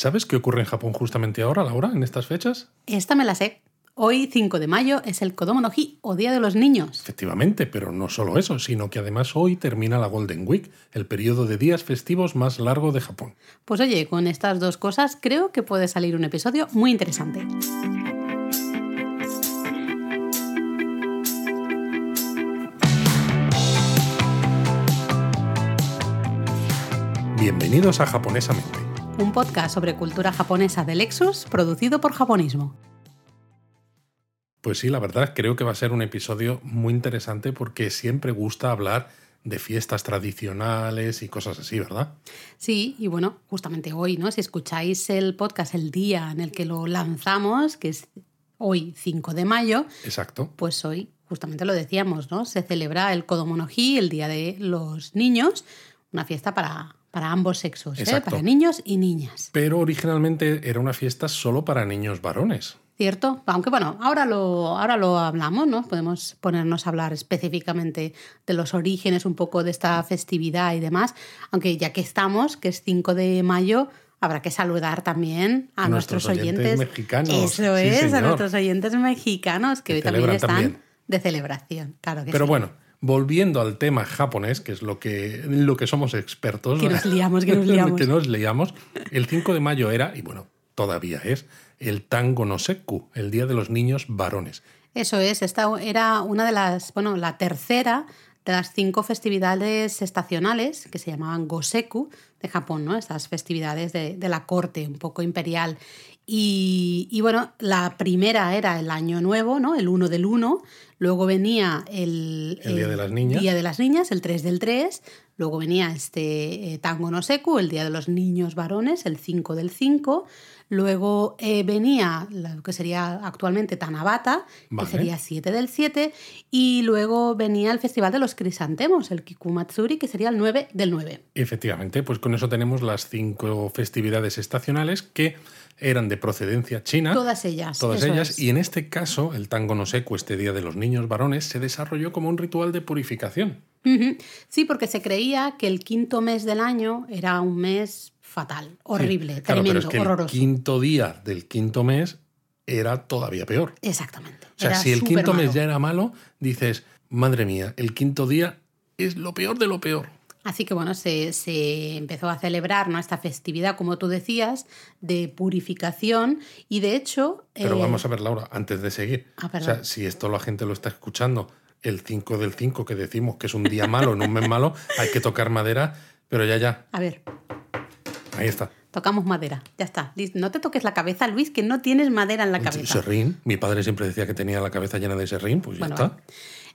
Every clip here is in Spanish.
¿Sabes qué ocurre en Japón justamente ahora, Laura, en estas fechas? Esta me la sé. Hoy, 5 de mayo, es el Kodomo no Hi, o Día de los Niños. Efectivamente, pero no solo eso, sino que además hoy termina la Golden Week, el periodo de días festivos más largo de Japón. Pues oye, con estas dos cosas creo que puede salir un episodio muy interesante. Bienvenidos a Japonesamente, Un podcast sobre cultura japonesa de Lexus, producido por Japonismo. Pues sí, la verdad creo que va a ser un episodio muy interesante porque siempre gusta hablar de fiestas tradicionales y cosas así, ¿verdad? Sí, y bueno, justamente hoy, ¿no? Si escucháis el podcast el día en el que lo lanzamos, que es hoy 5 de mayo, Exacto. pues hoy justamente lo decíamos, ¿no? Se celebra el Kodomo no Hi, el Día de los Niños, una fiesta para, para ambos sexos, ¿eh? Para niños y niñas. Pero originalmente era una fiesta solo para niños varones. ¿Cierto? Aunque bueno, ahora lo, ahora lo hablamos, ¿no? Podemos ponernos a hablar específicamente de los orígenes un poco de esta festividad y demás. Aunque ya que estamos, que es 5 de mayo, habrá que saludar también a, A nuestros oyentes mexicanos. Eso Sí, es, a nuestros oyentes mexicanos que Que hoy también están también. de celebración. Claro que Pero sí. bueno, volviendo al tema japonés, que es lo que, lo que somos expertos. Que nos liamos, que nos liamos. que nos liamos. El 5 de mayo era, y bueno, todavía es, el Tango no Seku, el Día de los Niños Varones. Eso es, esta era una de las, bueno, la tercera de las cinco festividades estacionales que se llamaban Goseku de Japón, ¿no? Estas festividades de, de la corte, un poco imperial. Y, y, bueno, la primera era el Año Nuevo, ¿no? El 1 del 1. Luego venía el, El Día de las Niñas. Día de las Niñas, el 3 del 3. Luego venía este eh, Tango no Seku, el Día de los Niños Varones, el 5 del 5. Luego eh, venía lo que sería actualmente Tanabata, Vale. que sería 7 del 7. Y luego venía el Festival de los Crisantemos, el Kikumatsuri, que sería el 9 del 9. Efectivamente, pues con eso tenemos las cinco festividades estacionales que eran de procedencia china. Todas ellas. Todas ellas. es. Y en este caso, el Tango no Seku, este Día de los Niños Varones, se desarrolló como un ritual de purificación. Sí, porque se creía que el quinto mes del año era un mes fatal, horrible, Sí, claro, tremendo, pero es que horroroso. el quinto día del quinto mes era todavía peor. Exactamente. O sea, si el quinto mes ya era malo, dices, madre mía, el quinto día es lo peor de lo peor. Así que bueno, se, se empezó a celebrar ¿no? esta festividad, como tú decías, de purificación y de hecho... Pero eh, vamos a ver, Laura, antes de seguir. Ah, o sea, si esto la gente lo está escuchando el 5 del 5, que decimos que es un día malo, en un mes malo, hay que tocar madera, pero ya, ya, A ver, ahí está. tocamos madera, ya está. No te toques la cabeza, Luis, que no tienes madera en la cabeza. Serrín, mi padre siempre decía que tenía la cabeza llena de serrín, pues ya está.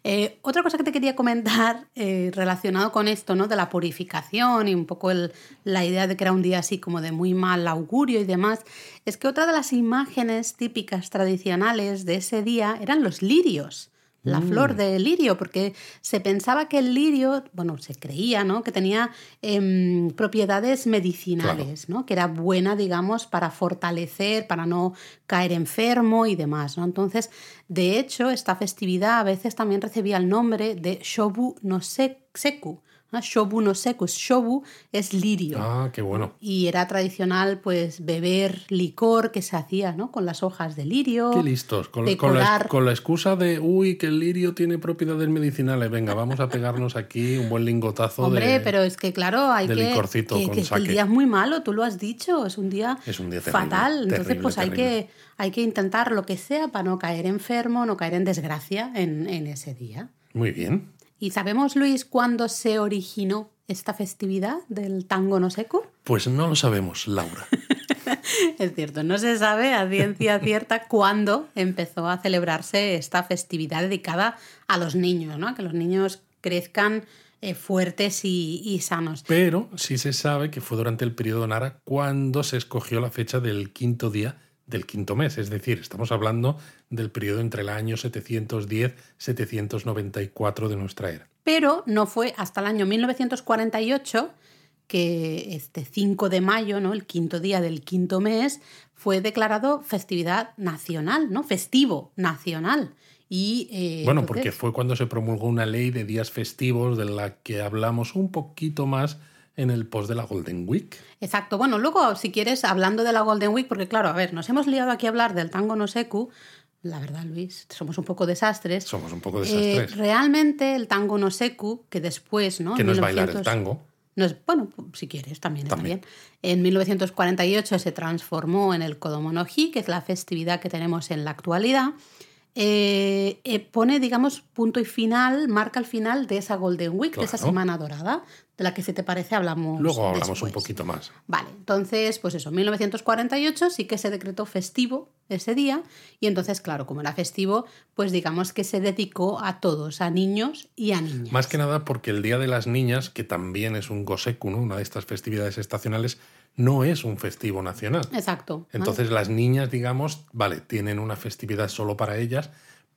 Eh, otra cosa que te quería comentar eh, relacionado con esto, ¿no? De la purificación y un poco el- la idea de que era un día así como de muy mal augurio y demás, es que otra de las imágenes típicas tradicionales de ese día eran los lirios. La Mm. flor de lirio, porque se pensaba que el lirio, bueno, se creía, ¿no? Que tenía em, propiedades medicinales, ¿no? Que era buena, digamos, para fortalecer, para no caer enfermo y demás, ¿no? Entonces, de hecho, esta festividad a veces también recibía el nombre de Shobu no se- Seku. ¿No? Shobu no Seku. Shobu es lirio. Ah, qué bueno. Y era tradicional, pues, beber licor que se hacía, ¿no? Con las hojas de lirio. Qué listos. Con, con la, con la excusa de, uy, que el lirio tiene propiedades medicinales. Venga, vamos a pegarnos aquí un buen lingotazo Hombre, de... pero es que claro, hay de que, licorcito que, con que el día es muy malo, tú lo has dicho, es un día, Es un día terrible, fatal. Entonces, terrible, pues hay que, hay que intentar lo que sea para no caer enfermo, no caer en desgracia en, en ese día. Muy bien. ¿Y sabemos, Luis, cuándo se originó esta festividad del tango no seco? Pues no lo sabemos, Laura. Es cierto, no se sabe a ciencia cierta cuándo empezó a celebrarse esta festividad dedicada a los niños, ¿no? A que los niños crezcan eh, fuertes y, y sanos. Pero sí se sabe que fue durante el periodo Nara cuando se escogió la fecha del quinto día del quinto mes. Es decir, estamos hablando del periodo entre el año 710-794 de nuestra era. Pero no fue hasta el año 1948 que este 5 de mayo, ¿no? el quinto día del quinto mes, fue declarado festividad nacional, ¿no? Festivo nacional. Y, eh, Bueno, entonces- porque fue cuando se promulgó una ley de días festivos de la que hablamos un poquito más en el post de la Golden Week. Exacto. Bueno, luego, si quieres, hablando de la Golden Week, porque claro, a ver, nos hemos liado aquí a hablar del tango no secu. La verdad, Luis, somos un poco desastres. Somos un poco Eh, desastres. realmente el tango no secu, que después, ¿no? que no es bailar 1900 el tango. no es- bueno, si quieres, también, También. está bien. En 1948 se transformó en el Kodomo no Hi, que es la festividad que tenemos en la actualidad. Eh, eh, pone, digamos, punto y final, marca el final de esa Golden Week, de esa semana dorada, de la que si te parece hablamos. Luego hablamos un poquito más. Vale, entonces, pues eso, 1948 sí que se decretó festivo ese día y entonces, claro, como era festivo, pues digamos que se dedicó a todos, a niños y a niñas. Más que nada porque el Día de las Niñas, que también es un Goseku, ¿no? una de estas festividades estacionales, no es un festivo nacional. Exacto. ¿vale? Entonces las niñas, digamos, vale, tienen una festividad solo para ellas,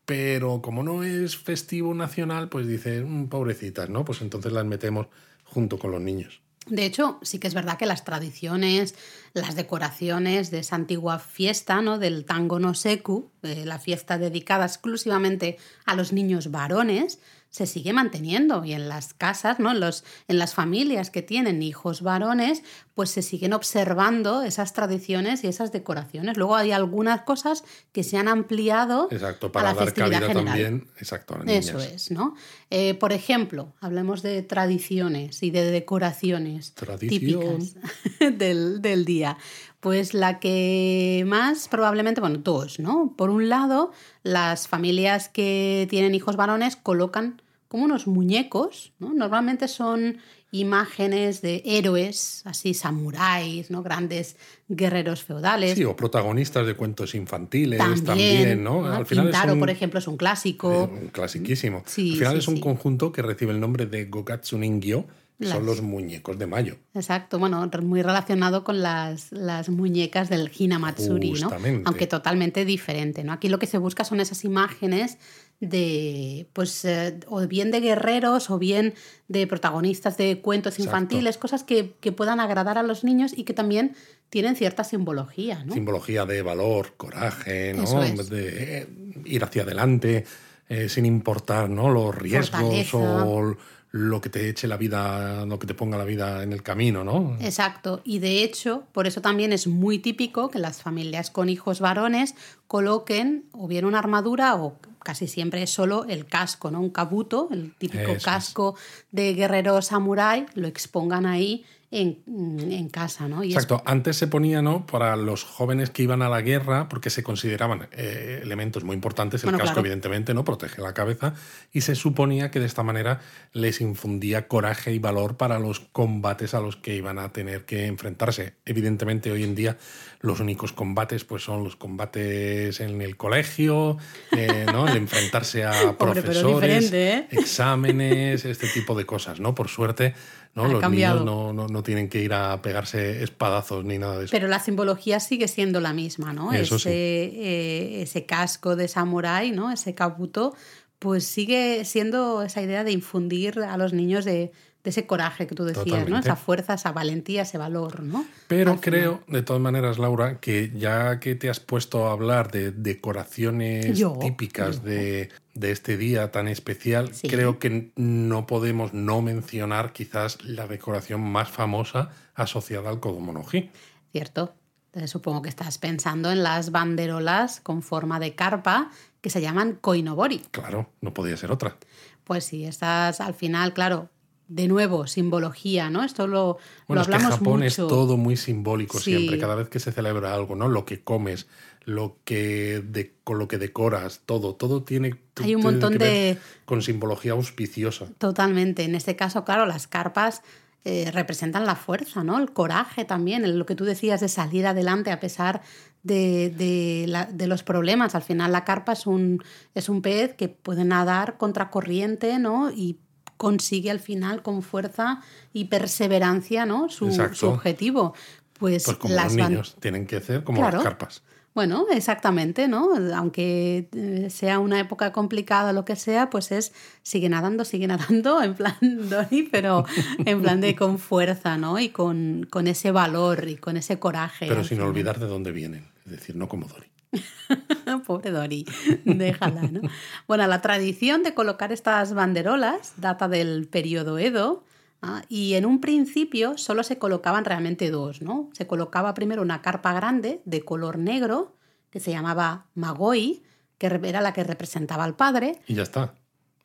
pero como no es festivo nacional, pues dices, "Mm, pobrecitas, ¿no? Pues entonces las metemos junto con los niños. De hecho, sí que es verdad que las tradiciones, las decoraciones de esa antigua fiesta, ¿no? Del tango no seku, eh, la fiesta dedicada exclusivamente a los niños varones, se sigue manteniendo y en las casas, ¿no? En, los, en las familias que tienen hijos varones, pues se siguen observando esas tradiciones y esas decoraciones. Luego hay algunas cosas que se han ampliado Exacto, a para la dar festividad cabida general. también, exacto, a las niñas. Eso es, ¿no? Eh, por ejemplo, hablemos de tradiciones y de decoraciones Tradición. típicas del, del día. Pues la que más probablemente, bueno, dos, ¿no? Por un lado, las familias que tienen hijos varones colocan como unos muñecos, ¿no? Normalmente son imágenes de héroes, así samuráis, ¿no? Grandes guerreros feudales. Sí, o protagonistas de cuentos infantiles también, también, ¿no? ¿no? Al final es un, por ejemplo, es un clásico. eh, un clasiquísimo. Sí, Al final sí, es un sí. conjunto que recibe el nombre de Gokatsu Ningyo, Las- son los muñecos de mayo. Exacto, bueno, muy relacionado con las, las muñecas del Hinamatsuri, ¿no? Justamente. Aunque totalmente diferente, ¿no? Aquí lo que se busca son esas imágenes de, pues, eh, o bien de guerreros o bien de protagonistas de cuentos Exacto. infantiles, cosas que, que puedan agradar a los niños y que también tienen cierta simbología, ¿no? Simbología de valor, coraje, ¿no? Es. De eh, ir hacia adelante eh, sin importar ¿no? los riesgos Fortaleza. o lo que te eche la vida, lo que te ponga la vida en el camino, ¿no? Exacto, y de hecho, por eso también es muy típico que las familias con hijos varones coloquen o bien una armadura o casi siempre es solo el casco, ¿no? Un kabuto, el típico Eso es. casco de guerrero samurái, lo expongan ahí en, en casa, ¿no? Y es- Exacto, antes se ponía, ¿no? Para los jóvenes que iban a la guerra, porque se consideraban eh, elementos muy importantes, el Bueno, casco claro. evidentemente, ¿no? Protege la cabeza, y se suponía que de esta manera les infundía coraje y valor para los combates a los que iban a tener que enfrentarse. Evidentemente hoy en día los únicos combates pues son los combates en el colegio, eh, ¿no? El enfrentarse a pero profesores, ¿eh? exámenes, este tipo de cosas, ¿no? Por suerte, ¿no? Ha Los cambiado. niños no, no, no tienen que ir a pegarse espadazos ni nada de eso. Pero la simbología sigue siendo la misma, ¿no? Eso ese, sí. eh, ese casco de samurái, ¿no? Ese kabuto, pues sigue siendo esa idea de infundir a los niños de, de ese coraje que tú decías, ¿no? Esa fuerza, esa valentía, ese valor, ¿no? Pero creo, de todas maneras, Laura, que ya que te has puesto a hablar de decoraciones Yo, típicas yo. De, de este día tan especial, Sí. creo que no podemos no mencionar quizás la decoración más famosa asociada al Kodomonoji. ¿Cierto? Entonces, supongo que estás pensando en las banderolas con forma de carpa que se llaman koinobori. Claro, no podía ser otra. Pues sí, estas al final, claro, de nuevo, simbología, ¿no? Esto lo, Bueno, lo es que hablamos Japón mucho. es todo muy simbólico Sí. siempre, cada vez que se celebra algo, ¿no? Lo que comes, lo que de, con lo que decoras, todo, todo tiene, Hay un montón de- con simbología auspiciosa. Totalmente. En este caso, claro, las carpas eh, representan la fuerza, ¿no? El coraje también, lo que tú decías de salir adelante a pesar de, de la- de los problemas. Al final la carpa es un, es un pez que puede nadar contracorriente, ¿no? Y consigue al final con fuerza y perseverancia, ¿no? Su, objetivo. Pues, Pues como las los niños, tienen que hacer como Claro. las carpas. Bueno, exactamente, ¿no? Aunque eh, sea una época complicada o lo que sea, pues es sigue nadando, sigue nadando, en plan Doni, pero en plan de con fuerza, ¿no? Y con, con ese valor y con ese coraje. Pero sin final. olvidar de dónde vienen. Es decir, no como Dory. Pobre Dori, déjala, ¿no? Bueno, la tradición de colocar estas banderolas data del periodo Edo, ¿ah? Y en un principio solo se colocaban realmente dos, ¿no? Se colocaba primero una carpa grande de color negro, que se llamaba Magoi, que era la que representaba al padre. Y ya está.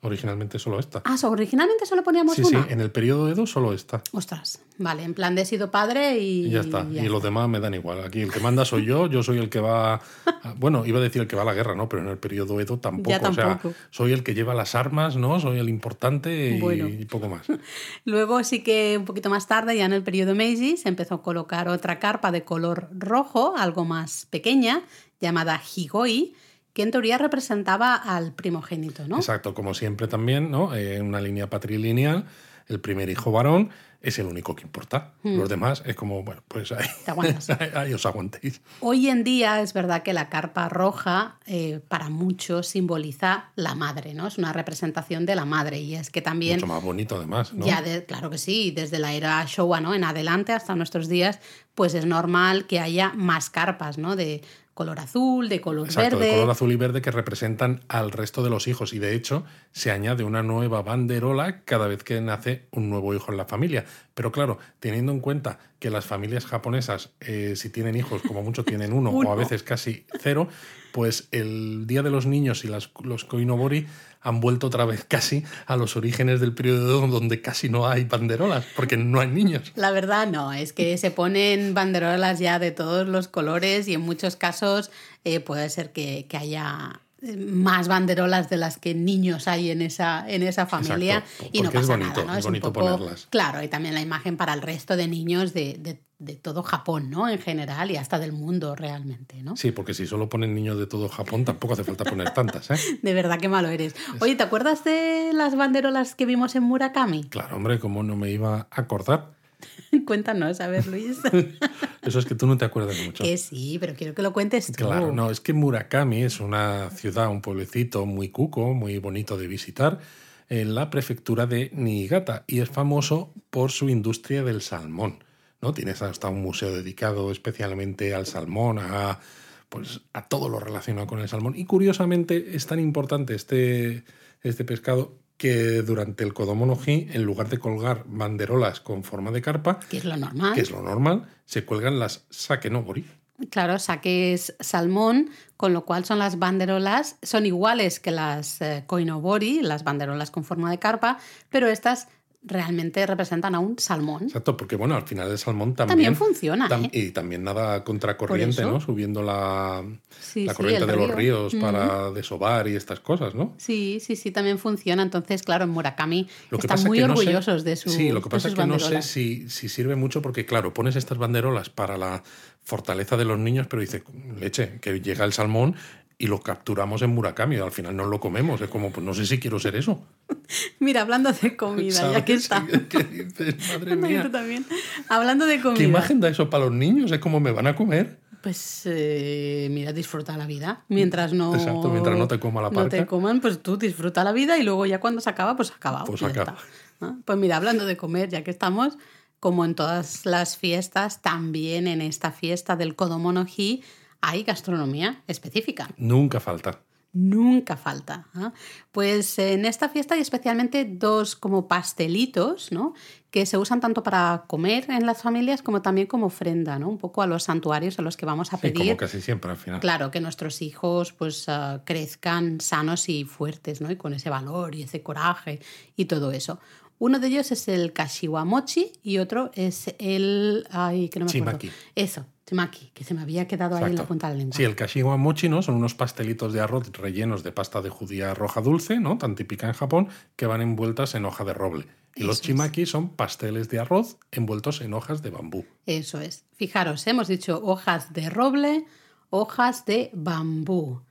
Originalmente solo esta. Ah, originalmente solo poníamos sí, una. Sí, en el periodo Edo solo esta. Ostras, vale, en plan de he sido padre y. Y ya está. Y, los demás me dan igual. Aquí el que manda soy yo, yo soy el que va. bueno, iba a decir el que va a la guerra, ¿no? Pero en el periodo Edo tampoco. O sea, soy el que lleva las armas, ¿no? Soy el importante y, poco más. Luego sí que un poquito más tarde, ya en el periodo Meiji, se empezó a colocar otra carpa de color rojo, algo más pequeña, llamada Higoi que en teoría representaba al primogénito, ¿no? Exacto, como siempre también, ¿no? En una línea patrilineal, el primer hijo varón es el único que importa. Hmm. Los demás es como, bueno, pues ahí, ahí, os aguantéis. Hoy en día es verdad que la carpa roja eh, para muchos simboliza la madre, ¿no? Es una representación de la madre y es que también... Mucho más bonito además, ¿no? Ya, claro que sí, desde la era Showa, ¿no? En adelante hasta nuestros días, pues es normal que haya más carpas, ¿no? De color azul, de color Exacto, verde. de color azul y verde que representan al resto de los hijos. Y de hecho, se añade una nueva banderola cada vez que nace un nuevo hijo en la familia. Pero claro, teniendo en cuenta que las familias japonesas, eh, si tienen hijos, como mucho tienen uno, o a veces casi cero, pues el Día de los Niños y las, los Koinobori han vuelto otra vez casi a los orígenes del periodo donde casi no hay banderolas, porque no hay niños. La verdad no, es que se ponen banderolas ya de todos los colores y en muchos casos eh, puede ser que, que haya más banderolas de las que niños hay en esa, en esa familia y no pasa nada, ¿no? Es, bonito ponerlas. Claro, y también la imagen para el resto de niños de, de, todo Japón, ¿no? En general y hasta del mundo realmente, ¿no? Sí, porque si solo ponen niños de todo Japón tampoco hace falta poner tantas, ¿eh? de verdad que malo eres. Oye, ¿te acuerdas de las banderolas que vimos en Murakami? Claro, hombre, ¿cómo no me iba a acordar? Cuéntanos, a ver, Luis. Eso es que tú no te acuerdas mucho. Que sí, pero quiero que lo cuentes tú. Claro, no, es que Murakami es una ciudad, un pueblecito muy cuco, muy bonito de visitar, en la prefectura de Niigata y es famoso por su industria del salmón. ¿no? Tienes hasta un museo dedicado especialmente al salmón, a, pues, a todo lo relacionado con el salmón. Y curiosamente es tan importante este, este pescado que durante el Kodomo no en lugar de colgar banderolas con forma de carpa, que es lo normal, que es lo normal se cuelgan las sake no bori. Claro, sake es salmón, con lo cual son las banderolas, son iguales que las eh, koinobori, las banderolas con forma de carpa, pero estas realmente representan a un salmón. Exacto, porque bueno, al final el salmón también... También funciona. ¿eh? Y también nada contracorriente, ¿no? Subiendo la, la corriente de los ríos para desovar y estas cosas, ¿no? Sí, sí, sí, también funciona. Entonces, claro, en Murakami están muy orgullosos de su Sí, lo que pasa es que no sé si, si sirve mucho porque, claro, pones estas banderolas para la fortaleza de los niños, pero dice, leche, que llega el salmón y lo capturamos en Murakami. Al final no lo comemos. Es como, pues no sé si quiero ser eso. Mira, hablando de comida, ya que está. ¿Qué dices? Madre mía. también. Hablando de comida. ¿Qué imagen da eso para los niños? Es como me van a comer. Pues eh, mira, disfruta la vida. Mientras no. Exacto, mientras no te coma la parca. No te coman, pues tú disfruta la vida y luego ya cuando se acaba, pues acaba. Pues acaba. Pues mira, hablando de comer, ya que estamos, como en todas las fiestas, también en esta fiesta del Kodomonoji hay gastronomía específica. Nunca falta. Nunca falta. ¿ah? Pues en esta fiesta hay especialmente dos como pastelitos, ¿no? Que se usan tanto para comer en las familias como también como ofrenda, ¿no? Un poco a los santuarios a los que vamos a pedir. como casi siempre al final. Claro, que nuestros hijos pues ah, crezcan sanos y fuertes, ¿no? Y con ese valor y ese coraje y todo eso. Uno de ellos es el kashiwa mochi y otro es el... Ay, que no me acuerdo. Chimaki. Eso, chimaki, que se me había quedado ahí en la punta de la lengua. Sí, el kashiwa mochi ¿no? son unos pastelitos de arroz rellenos de pasta de judía roja dulce, ¿no? tan típica en Japón, que van envueltas en hoja de roble. Y los chimaki son pasteles de arroz envueltos en hojas de bambú. Eso es. Fijaros, hemos dicho hojas de roble, hojas de bambú.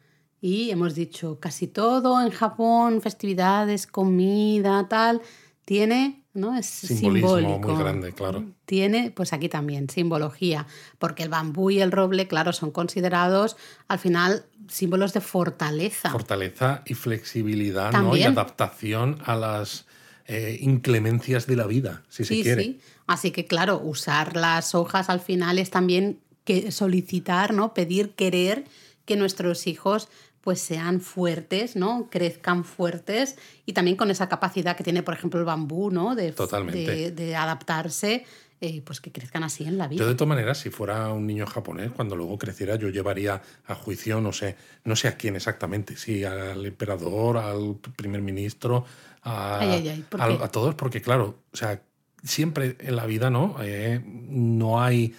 Y hemos dicho casi todo en Japón, festividades, comida, tal tiene, ¿no? Es Simbolismo muy grande, claro. Tiene, pues aquí también, simbología, porque el bambú y el roble, claro, son considerados al final símbolos de fortaleza. Fortaleza y flexibilidad, ¿no? Y adaptación a las eh, inclemencias de la vida, si se quiere. Sí. Así que, claro, usar las hojas al final es también que solicitar, ¿no? Pedir, querer que nuestros hijos pues sean fuertes, ¿no? Crezcan fuertes y también con esa capacidad que tiene, por ejemplo, el bambú, ¿no? De, Totalmente. de, adaptarse, eh, pues que crezcan así en la vida. Yo de todas maneras, si fuera un niño japonés, cuando luego creciera, yo llevaría a juicio, no sé, no sé a quién exactamente, si al emperador, al primer ministro, a, a, todos, porque claro, o sea, siempre en la vida, ¿no? Eh, no hay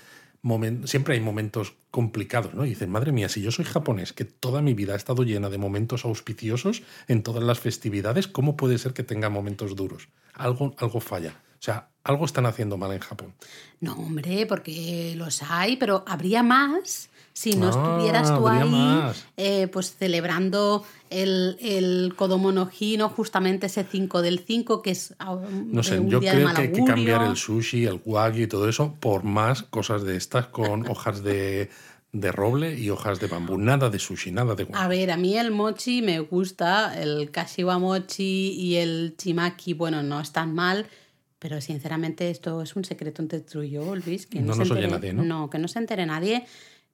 siempre hay momentos complicados, ¿no? Y dicen, madre mía, si yo soy japonés, que toda mi vida ha estado llena de momentos auspiciosos en todas las festividades, ¿cómo puede ser que tenga momentos duros? Algo, algo falla. O sea, algo están haciendo mal en Japón. No, hombre, porque los hay, pero habría más si no estuvieras tú ahí eh, pues celebrando el, el Kodomonoji, justamente ese 5 del 5, que es ah, No sé, yo creo que hay que cambiar el sushi, el wagyu y todo eso por más cosas de estas con hojas de, de roble y hojas de bambú. Nada de sushi, nada de A ver, a mí el mochi me gusta, el kashiwa mochi y el chimaki, bueno, no están mal, pero sinceramente esto es un secreto entre tú y yo, Luis. Que no, nos oye nadie, ¿no? No, que no se entere nadie.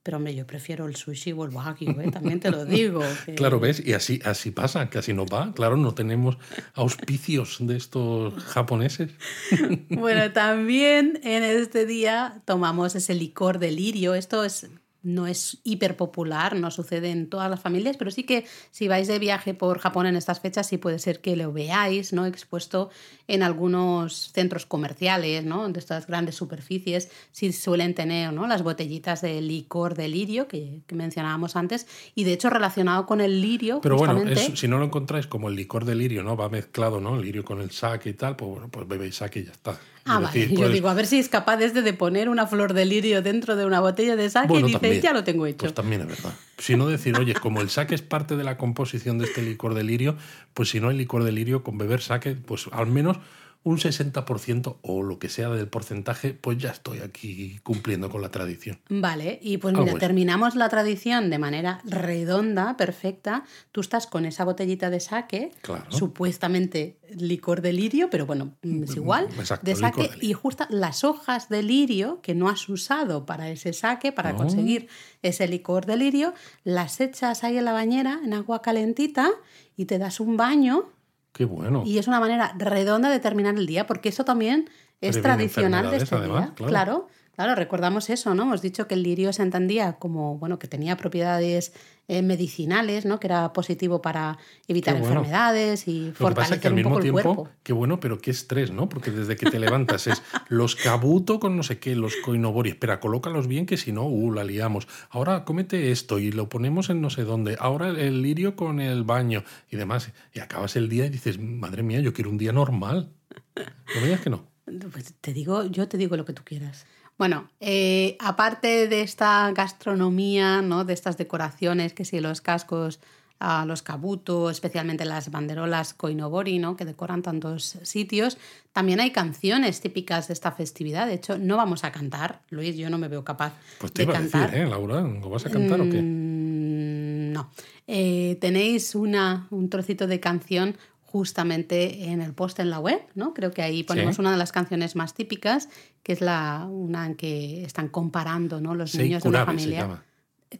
Pero hombre, yo prefiero el sushi o el wagyu, ¿eh? también te lo digo. Claro, ¿ves? Y así, así pasa, que así no va. Claro, no tenemos auspicios de estos japoneses. bueno, también en este día tomamos ese licor de lirio. Esto es no es hiper popular, no sucede en todas las familias, pero sí que si vais de viaje por Japón en estas fechas, sí puede ser que lo veáis, ¿no? Expuesto en algunos centros comerciales, ¿no? De estas grandes superficies, sí suelen tener, ¿no? Las botellitas de licor de lirio que, mencionábamos antes, y de hecho relacionado con el lirio. Pero bueno, si no lo encontráis como el licor de lirio, ¿no? Va mezclado, ¿no? El lirio con el sake y tal, pues bueno, pues bebéis sake y ya está. Ah, vale. Yo pues digo, a ver si es capaz desde de poner una flor de lirio dentro de una botella de sake y dice, ya lo tengo hecho. Pues también es verdad. Si no decir, oye, como el sake es parte de la composición de este licor de lirio, pues si no hay licor de lirio, con beber sake, pues al menos un 60% o lo que sea del porcentaje, pues ya estoy aquí cumpliendo con la tradición. Vale, y pues mira, terminamos la tradición de manera redonda, perfecta. Tú estás con esa botellita de saque, supuestamente licor de lirio, pero bueno, es igual, de saque, y justo las hojas de lirio que no has usado para ese saque, para conseguir ese licor de lirio, las echas ahí en la bañera, en agua calentita, y te das un baño Qué bueno. Y es una manera redonda de terminar el día, porque eso también es tradicional de este día. claro. Claro, recordamos eso, ¿no? Hemos dicho que el lirio se entendía como, bueno, que tenía propiedades eh, medicinales, ¿no? Que era positivo para evitar enfermedades y fortalecer que al mismo tiempo, Qué bueno, pero qué estrés, ¿no? Porque desde que te levantas es los kabuto con no sé qué, los koinobori. Espera, colócalos bien que si no, uh, la liamos. Ahora cómete esto y lo ponemos en no sé dónde. Ahora el lirio con el baño y demás. Y acabas el día y dices, madre mía, yo quiero un día normal. No me digas que no. Pues te digo, yo te digo lo que tú quieras. Bueno, eh, aparte de esta gastronomía, ¿no? de estas decoraciones, que si los cascos, a los kabuto, especialmente las banderolas koinobori, ¿no? que decoran tantos sitios, también hay canciones típicas de esta festividad. De hecho, no vamos a cantar, Luis, yo no me veo capaz pues te iba A decir, ¿eh, Laura? ¿Lo vas a cantar o qué? Mm, no. Eh, tenéis una, un trocito de canción justamente en el post en la web, ¿no? Creo que ahí ponemos una de las canciones más típicas, que es la una en que están comparando, ¿no? Los niños de una familia.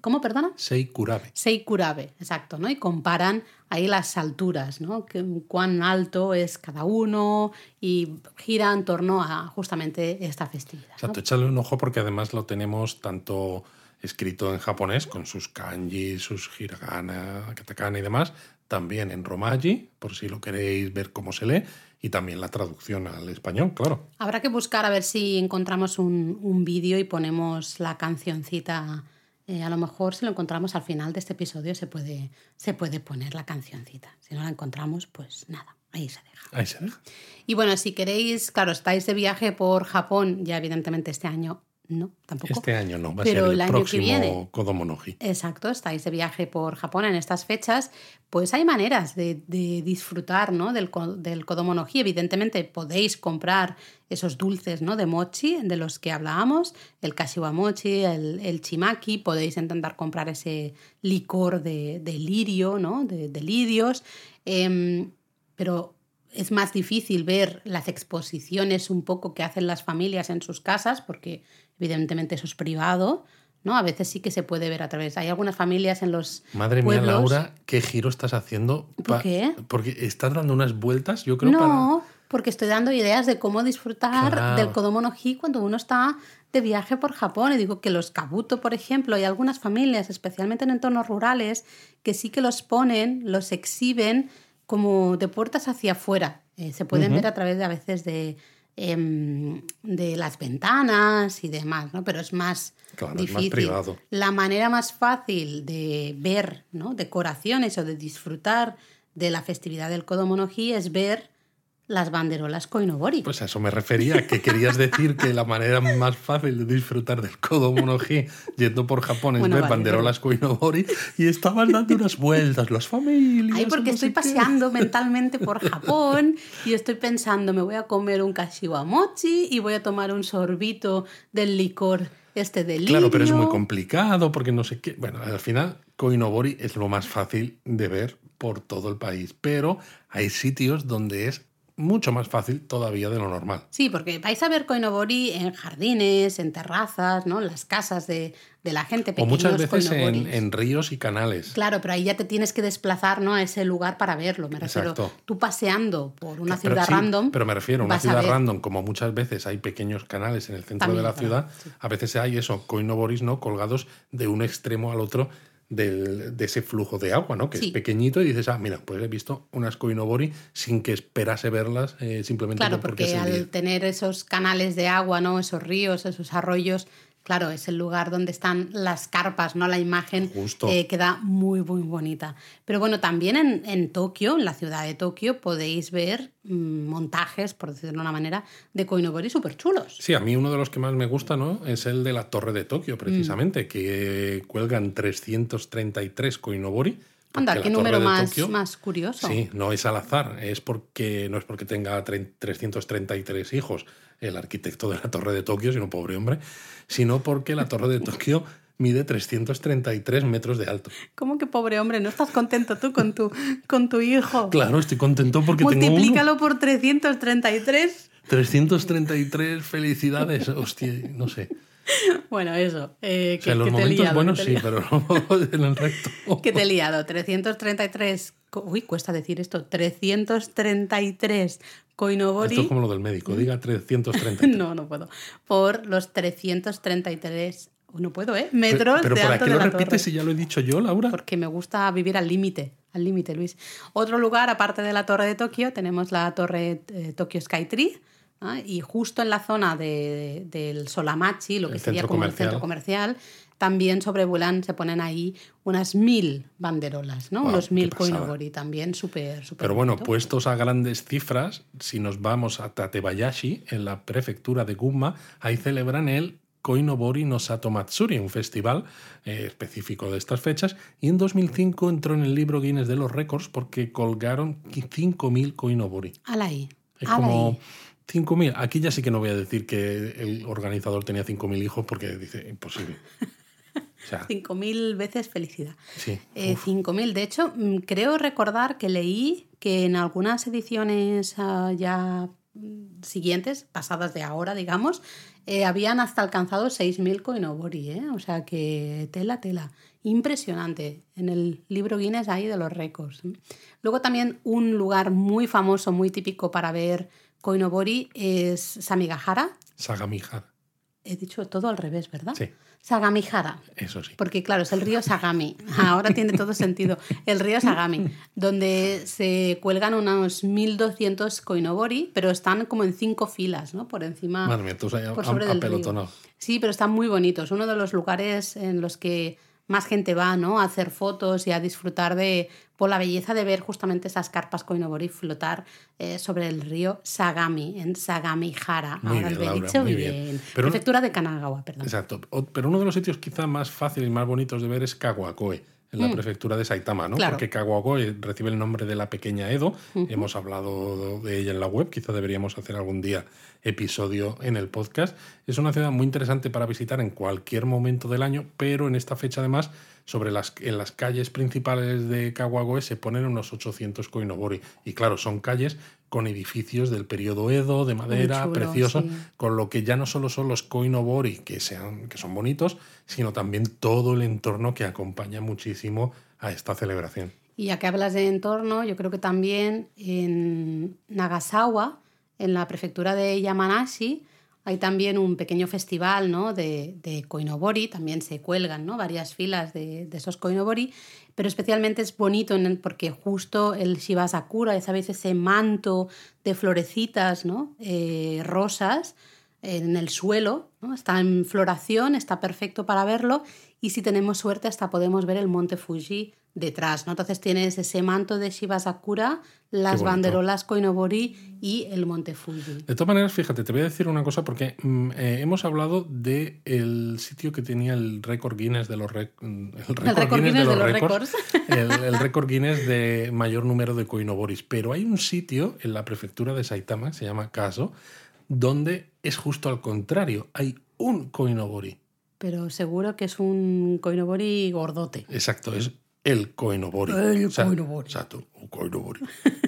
¿Cómo, perdona? Seikurabe. Seikurabe, exacto, ¿no? Y comparan ahí las alturas, ¿no? cuán alto es cada uno y gira en torno a justamente esta festividad. Exacto, échale un ojo porque además lo tenemos tanto escrito en japonés con sus kanji, sus hiragana, katakana y demás, también en romaji, por si lo queréis ver cómo se lee, y también la traducción al español, claro. Habrá que buscar a ver si encontramos un, vídeo y ponemos la cancioncita. Eh, a lo mejor si lo encontramos al final de este episodio se puede, se puede poner la cancioncita. Si no la encontramos, pues nada, ahí se deja. Ahí se deja. Y bueno, si queréis, claro, estáis de viaje por Japón, ya evidentemente este año no, tampoco. Este año no, va a ser el, próximo Kodomonoji. Exacto, estáis de viaje por Japón en estas fechas, pues hay maneras de, disfrutar ¿no? del, del Kodomonoji. Evidentemente podéis comprar esos dulces ¿no? de mochi de los que hablábamos, el kashiwa mochi, el, el chimaki, podéis intentar comprar ese licor de, lirio, ¿no? de, lirios, em, pero es más difícil ver las exposiciones un poco que hacen las familias en sus casas, porque evidentemente eso es privado, ¿no? A veces sí que se puede ver a través. Hay algunas familias en los. Madre mía, Laura, ¿qué giro estás haciendo? ¿Por qué? Porque estás dando unas vueltas, yo creo, no, porque estoy dando ideas de cómo disfrutar del Kodomo no Hi cuando uno está de viaje por Japón. Y digo que los kabuto, por ejemplo, hay algunas familias, especialmente en entornos rurales, que sí que los ponen, los exhiben como de puertas hacia afuera. Eh, se pueden ver a través de a veces de, em, de las ventanas y demás, ¿no? Pero es más difícil. privado. La manera más fácil de ver ¿no? decoraciones o de disfrutar de la festividad del Kodomo no Hi es ver las banderolas Koinobori. Pues a eso me refería, que querías decir que la manera más fácil de disfrutar del Kodomo no yendo por Japón es ver banderolas Koinobori y estabas dando unas vueltas, las familias. Ay, porque estoy paseando mentalmente por Japón y estoy pensando, me voy a comer un kashiwa mochi y voy a tomar un sorbito del licor este del Claro, pero es muy complicado porque no sé qué. Bueno, al final Koinobori es lo más fácil de ver por todo el país, pero hay sitios donde es mucho más fácil todavía de lo normal. Sí, porque vais a ver Koinobori en jardines, en terrazas, ¿no? En las casas de, la gente. O muchas veces en, ríos y canales. Claro, pero ahí ya te tienes que desplazar ¿no? a ese lugar para verlo. Me refiero, tú paseando por una ciudad random. Pero me refiero a una ciudad random, como muchas veces hay pequeños canales en el centro de la ciudad, a veces hay eso, Koinoboris, ¿no? Colgados de un extremo al otro de ese flujo de agua, ¿no? Que es pequeñito y dices, ah, mira, pues he visto unas koinobori sin que esperase verlas eh, simplemente claro, porque, al tener esos canales de agua, ¿no? Esos ríos, esos arroyos, claro, es el lugar donde están las carpas, ¿no? La imagen eh, queda muy, muy bonita. Pero bueno, también en, en, Tokio, en la ciudad de Tokio, podéis ver mm, montajes, por decirlo de una manera, de Koinobori súper chulos. Sí, a mí uno de los que más me gusta, ¿no? Es el de la Torre de Tokio, precisamente, mm. que cuelgan 333 Koinobori. Anda, qué número más, más curioso. Sí, no es al azar, es porque no es porque tenga 333 hijos el arquitecto de la Torre de Tokio, sino pobre hombre, sino porque la Torre de Tokio mide 333 metros de alto. ¿Cómo que pobre hombre? ¿No estás contento tú con tu, con tu hijo? Claro, estoy contento porque Multiplícalo tengo por 333. 333 felicidades, hostia, no sé. Bueno, eso. Eh, que, en los momentos buenos sí, pero no en el recto. que te he liado. 333. Uy, cuesta decir esto. 333 Koinobori. Esto es como lo del médico, diga 333. no, no puedo. Por los 333 no puedo, ¿eh? Metros pero, pero de alto qué lo repites si ya lo he dicho yo, Laura? Porque me gusta vivir al límite, al límite, Luis. Otro lugar, aparte de la Torre de Tokio, tenemos la Torre eh, Tokyo Skytree. Y justo en la zona de, del Solamachi, lo que sería como el centro comercial, también sobrevuelan, se ponen ahí unas mil banderolas, ¿no? Unos mil koinobori también, súper, súper. Pero bueno, puestos a grandes cifras, si nos vamos a Tatebayashi, en la prefectura de Gunma, ahí celebran el Koinobori no Sato Matsuri, un festival eh, específico de estas fechas, y en 2005 entró en el libro Guinness de los récords porque colgaron 5.000 Koinobori. Alay. Es como 5.000. Aquí ya sí que no voy a decir que el organizador tenía 5.000 hijos porque dice imposible. 5.000 veces felicidad. Sí. 5.000. Eh, de hecho, mm, creo recordar que leí que en algunas ediciones ah, ya mm, siguientes, pasadas de ahora, digamos, eh, habían hasta alcanzado 6.000 Koinobori. ¿eh? O sea que tela, tela. Impresionante. En el libro Guinness ahí de los récords. Luego también un lugar muy famoso, muy típico para ver Koinobori es Samigahara. Sagamihara. He dicho todo al revés, ¿verdad? Sí. Sagamihara. Eso sí. Porque claro, es el río Sagami. Ahora tiene todo sentido. El río Sagami, donde se cuelgan unos 1200 koinobori, pero están como en cinco filas, ¿no? Por encima. Madre mía, tú por sobre del río. Sí, pero están muy bonitos. Uno de los lugares en los que más gente va, ¿no? A hacer fotos y a disfrutar de por la belleza de ver justamente esas carpas Koinobori flotar eh, sobre el río Sagami, en Sagamihara. Muy Ahora bien, lo he dicho bien. Prefectura de Kanagawa, perdón. Exacto. Pero uno de los sitios quizá más fáciles y más bonitos de ver es Kawakoe en la mm. prefectura de Saitama, ¿no? Porque Kawagoe recibe el nombre de la pequeña Edo. Hemos hablado de ella en la web, quizá deberíamos hacer algún día episodio en el podcast. Es una ciudad muy interesante para visitar en cualquier momento del año, pero en esta fecha además, sobre las, en las calles principales de Kawagoe se ponen unos 800 koinobori. Y claro, son calles con edificios del periodo Edo, de madera, chulo, precioso, sí. con lo que ya no solo son los koinobori, que, sean, que son bonitos, sino también todo el entorno que acompaña muchísimo a esta celebración. Y ya que hablas de entorno, yo creo que también en Nagasawa, en la prefectura de Yamanashi, hay también un pequeño festival ¿no? de, de koinobori, también se cuelgan ¿no? varias filas de, de esos koinobori, pero especialmente es bonito en el- porque justo el Shiba Sakura, ya sabéis, ese manto de florecitas ¿no? Eh, rosas en el suelo, ¿no? está en floración, está perfecto para verlo y si tenemos suerte hasta podemos ver el monte Fuji detrás. ¿no? Entonces tienes ese manto de Shiba Sakura, las banderolas Koinobori y el monte Fuji. De todas maneras, fíjate, te voy a decir una cosa porque mm, eh, hemos hablado del el sitio que tenía el récord Guinness de los mm, el récord récord Guinness de los récords, el, el récord Guinness de mayor número de koinoboris. Pero hay un sitio en la prefectura de Saitama, se llama Kaso, donde es justo al contrario. Hay un koinobori. Pero seguro que es un Koinobori gordote. Exacto, es el koinobori. El koinobori. Exacto, un koinobori.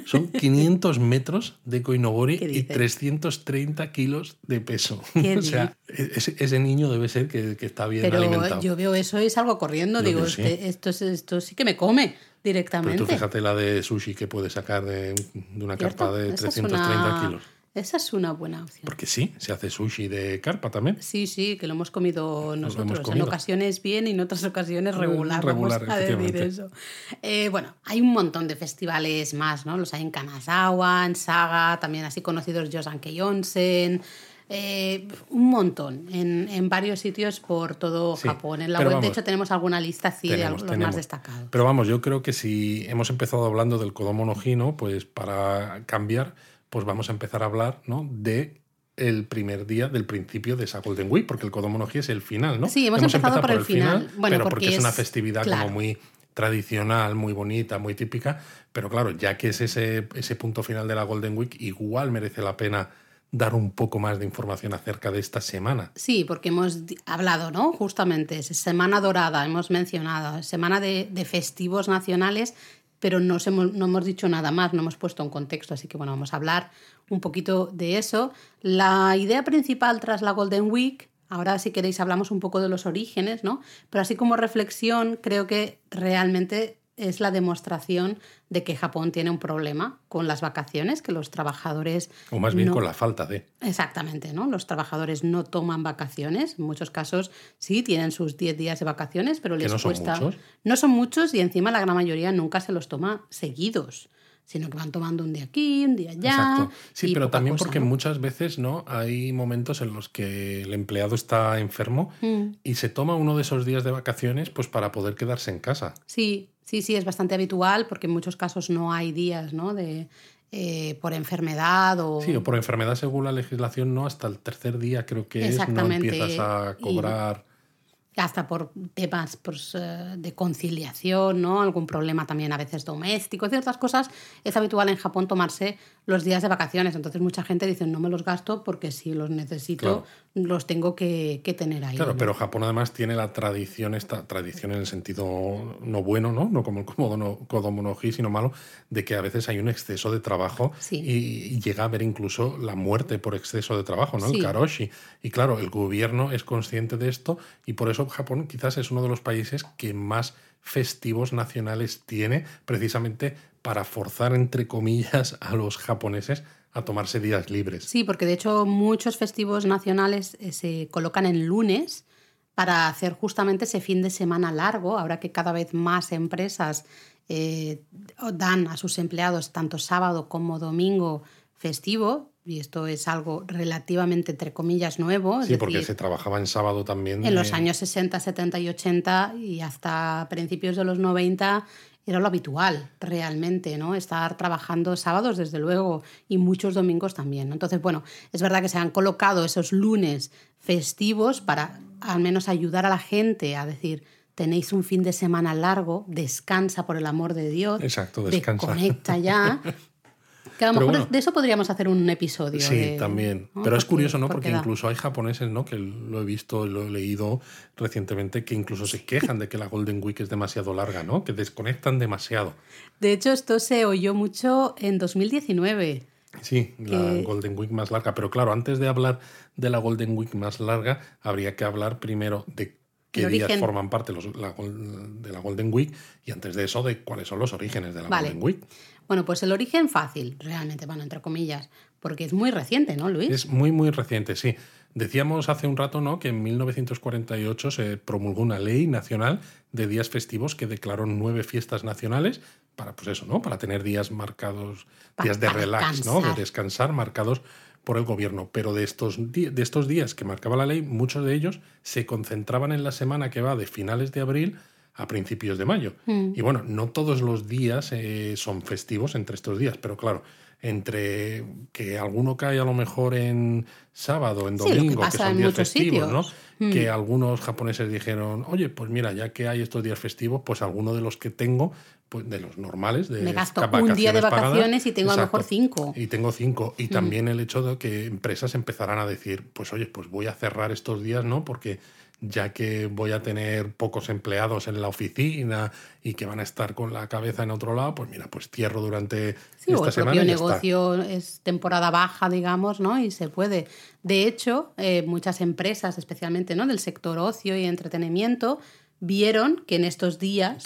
Son 500 metros de koinobori ¿Qué y dices? 330 kilos de peso. O sea, ese, ese niño debe ser que, que está bien Pero alimentado. yo veo eso y salgo corriendo. Yo Digo, sí. este- esto, es- esto sí que me come Pero directamente. tú fíjate la de sushi que puede sacar de, de una carpa de Esa es 330 una- kilos. Esa es una buena opción. Porque sí, se hace sushi de carpa también. Sí, sí, que lo hemos comido lo nosotros. En ocasiones bien y en otras ocasiones regular. Regular, vamos a decir eso. Eh, bueno, hay un montón de festivales más, ¿no? Los hay en Kanazawa, en Saga, también así conocidos Yosankei Onsen. eh, un montón en, en varios sitios por todo Sí, Japón. En la web, de hecho, tenemos alguna lista así de los tenemos. más destacados. Pero vamos, yo creo que si hemos empezado hablando del Kodomo no Hino, pues para cambiar, pues vamos a empezar a hablar ¿no? de el primer día del principio de esa Golden Week, porque el Kodomo no Hi es el final, ¿no? Sí, hemos empezado por el final. Bueno, pero porque, porque es una es- festividad claro. como muy tradicional, muy bonita, muy típica, pero claro, ya que es ese, ese punto final de la Golden Week, igual merece la pena dar un poco más de información acerca de esta semana. Sí, porque hemos hablado, ¿no? Justamente, es Semana Dorada, hemos mencionado, semana de, de festivos nacionales, pero no, os hemos, no hemos dicho nada más, no hemos puesto un contexto, así que bueno, vamos a hablar un poquito de eso. La idea principal tras la Golden Week, ahora si queréis hablamos un poco de los orígenes, ¿no? Pero así como reflexión, creo que realmente es la demostración de que Japón tiene un problema con las vacaciones, que los trabajadores... O más bien no- con la falta de. Exactamente, ¿no? Los trabajadores no toman vacaciones. En muchos casos sí tienen sus 10 días de vacaciones, pero les no son cuesta. muchos. No son muchos y encima la gran mayoría nunca se los toma seguidos, sino que van tomando un día aquí, un día allá. Exacto. Sí, pero también cosa, porque ¿no? muchas veces no hay momentos en los que el empleado está enfermo Mm. y se toma uno de esos días de vacaciones pues para poder quedarse en casa. Sí, sí, sí, es bastante habitual porque en muchos casos no hay días, ¿no? De, eh, por enfermedad o... Sí, o por enfermedad según la legislación no hasta el tercer día creo que es no empiezas a Y- cobrar. hasta por temas pues, eh, de conciliación, ¿no? Algún problema también a veces doméstico, ciertas cosas. Es habitual en Japón tomarse los días de vacaciones. Entonces mucha gente dice, no me los gasto porque si los necesito, los tengo que, que tener ahí. Claro, ¿no? pero Japón además tiene la tradición, esta tradición en el sentido no bueno, ¿no? No como el Komodo no, sino malo, de que a veces hay un exceso de trabajo Sí. y, y llega a haber incluso la muerte por exceso de trabajo, ¿no? Sí. El karoshi. Y claro, el gobierno es consciente de esto y por eso Japón quizás es uno de los países que más festivos nacionales tiene, precisamente para forzar, entre comillas, a los japoneses a tomarse días libres. Sí, porque de hecho muchos festivos nacionales eh, se colocan en lunes para hacer justamente ese fin de semana largo, ahora que cada vez más empresas eh, dan a sus empleados tanto sábado como domingo festivo, y esto es algo relativamente, entre comillas, nuevo. Sí, porque decir, se trabajaba en sábado también. en los años 60, 70 y 80 y hasta principios de los 90 era lo habitual realmente, ¿no? Estar trabajando sábados, desde luego, y muchos domingos también. ¿no? Entonces, bueno, es verdad que se han colocado esos lunes festivos para al menos ayudar a la gente a decir, tenéis un fin de semana largo, descansa por el amor de Dios, Exacto, descansa. desconecta ya. Que a lo Pero mejor bueno. de eso podríamos hacer un episodio. Sí, de- también. ¿no? Pero es curioso, ¿no? Porque incluso hay japoneses, ¿no? Que lo he visto, lo he leído recientemente, que incluso se quejan de que la Golden Week es demasiado larga, ¿no? Que desconectan demasiado. De hecho, esto se oyó mucho en 2019. Sí, la Golden Week más larga. Pero claro, antes de hablar de la Golden Week más larga, habría que hablar primero de qué días forman parte de la Golden Week y antes de eso de cuáles son los orígenes de la Golden Week. Bueno, pues el origen fácil, realmente, bueno, entre comillas, porque es muy reciente, ¿no, Luis? Es muy, muy reciente, sí. Decíamos hace un rato ¿no? que en 1948 se promulgó una ley nacional de días festivos que declaró nueve fiestas nacionales para, pues eso, ¿no? Para tener días marcados, días de relax, ¿no? De descansar marcados por el gobierno. Pero de estos, de estos días que marcaba la ley, muchos de ellos se concentraban en la semana que va de finales de abril a principios de mayo. Mm. Y bueno, no todos los días eh, son festivos entre estos días, pero claro, entre que alguno cae a lo mejor en sábado, en domingo, que, son días festivos, ¿no? Mm. Que algunos japoneses dijeron, oye, pues mira, ya que hay estos días festivos, pues alguno de los que tengo, pues de los normales, de Me gasto un día de vacaciones y tengo a lo mejor cinco. Y tengo cinco. Y mm. también el hecho de que empresas empezarán a decir, pues oye, pues voy a cerrar estos días, ¿no? Porque ya que voy a tener pocos empleados en la oficina y que van a estar con la cabeza en otro lado, pues mira, pues cierro durante sí, esta o el semana. negocio es temporada baja, digamos, ¿no? Y se puede. De hecho, eh, muchas empresas, especialmente ¿no? del sector ocio y entretenimiento, vieron que en estos días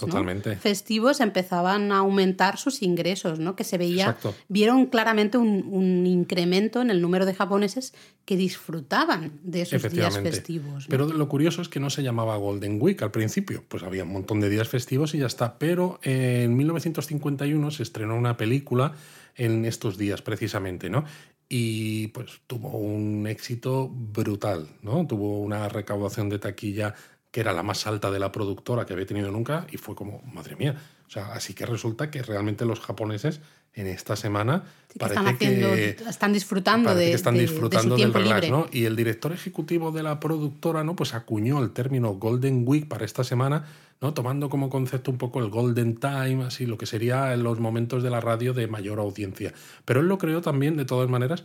festivos empezaban a aumentar sus ingresos, ¿no? que se veía, vieron claramente un, incremento en el número de japoneses que disfrutaban de esos días festivos. Pero lo curioso es que no se llamaba Golden Week al principio, pues había un montón de días festivos y ya está, pero en 1951 se estrenó una película en estos días precisamente, ¿no? Y pues tuvo un éxito brutal, ¿no? Tuvo una recaudación de taquilla que era la más alta de la productora que había tenido nunca, y fue como, madre mía. O sea, así que resulta que realmente los japoneses en esta semana parece que están disfrutando de, están disfrutando del relax, ¿no? Y el director ejecutivo de la productora, ¿no? Pues acuñó el término Golden Week para esta semana, ¿no? Tomando como concepto un poco el Golden Time, así lo que sería los momentos de la radio de mayor audiencia. Pero él lo creó también, de todas maneras,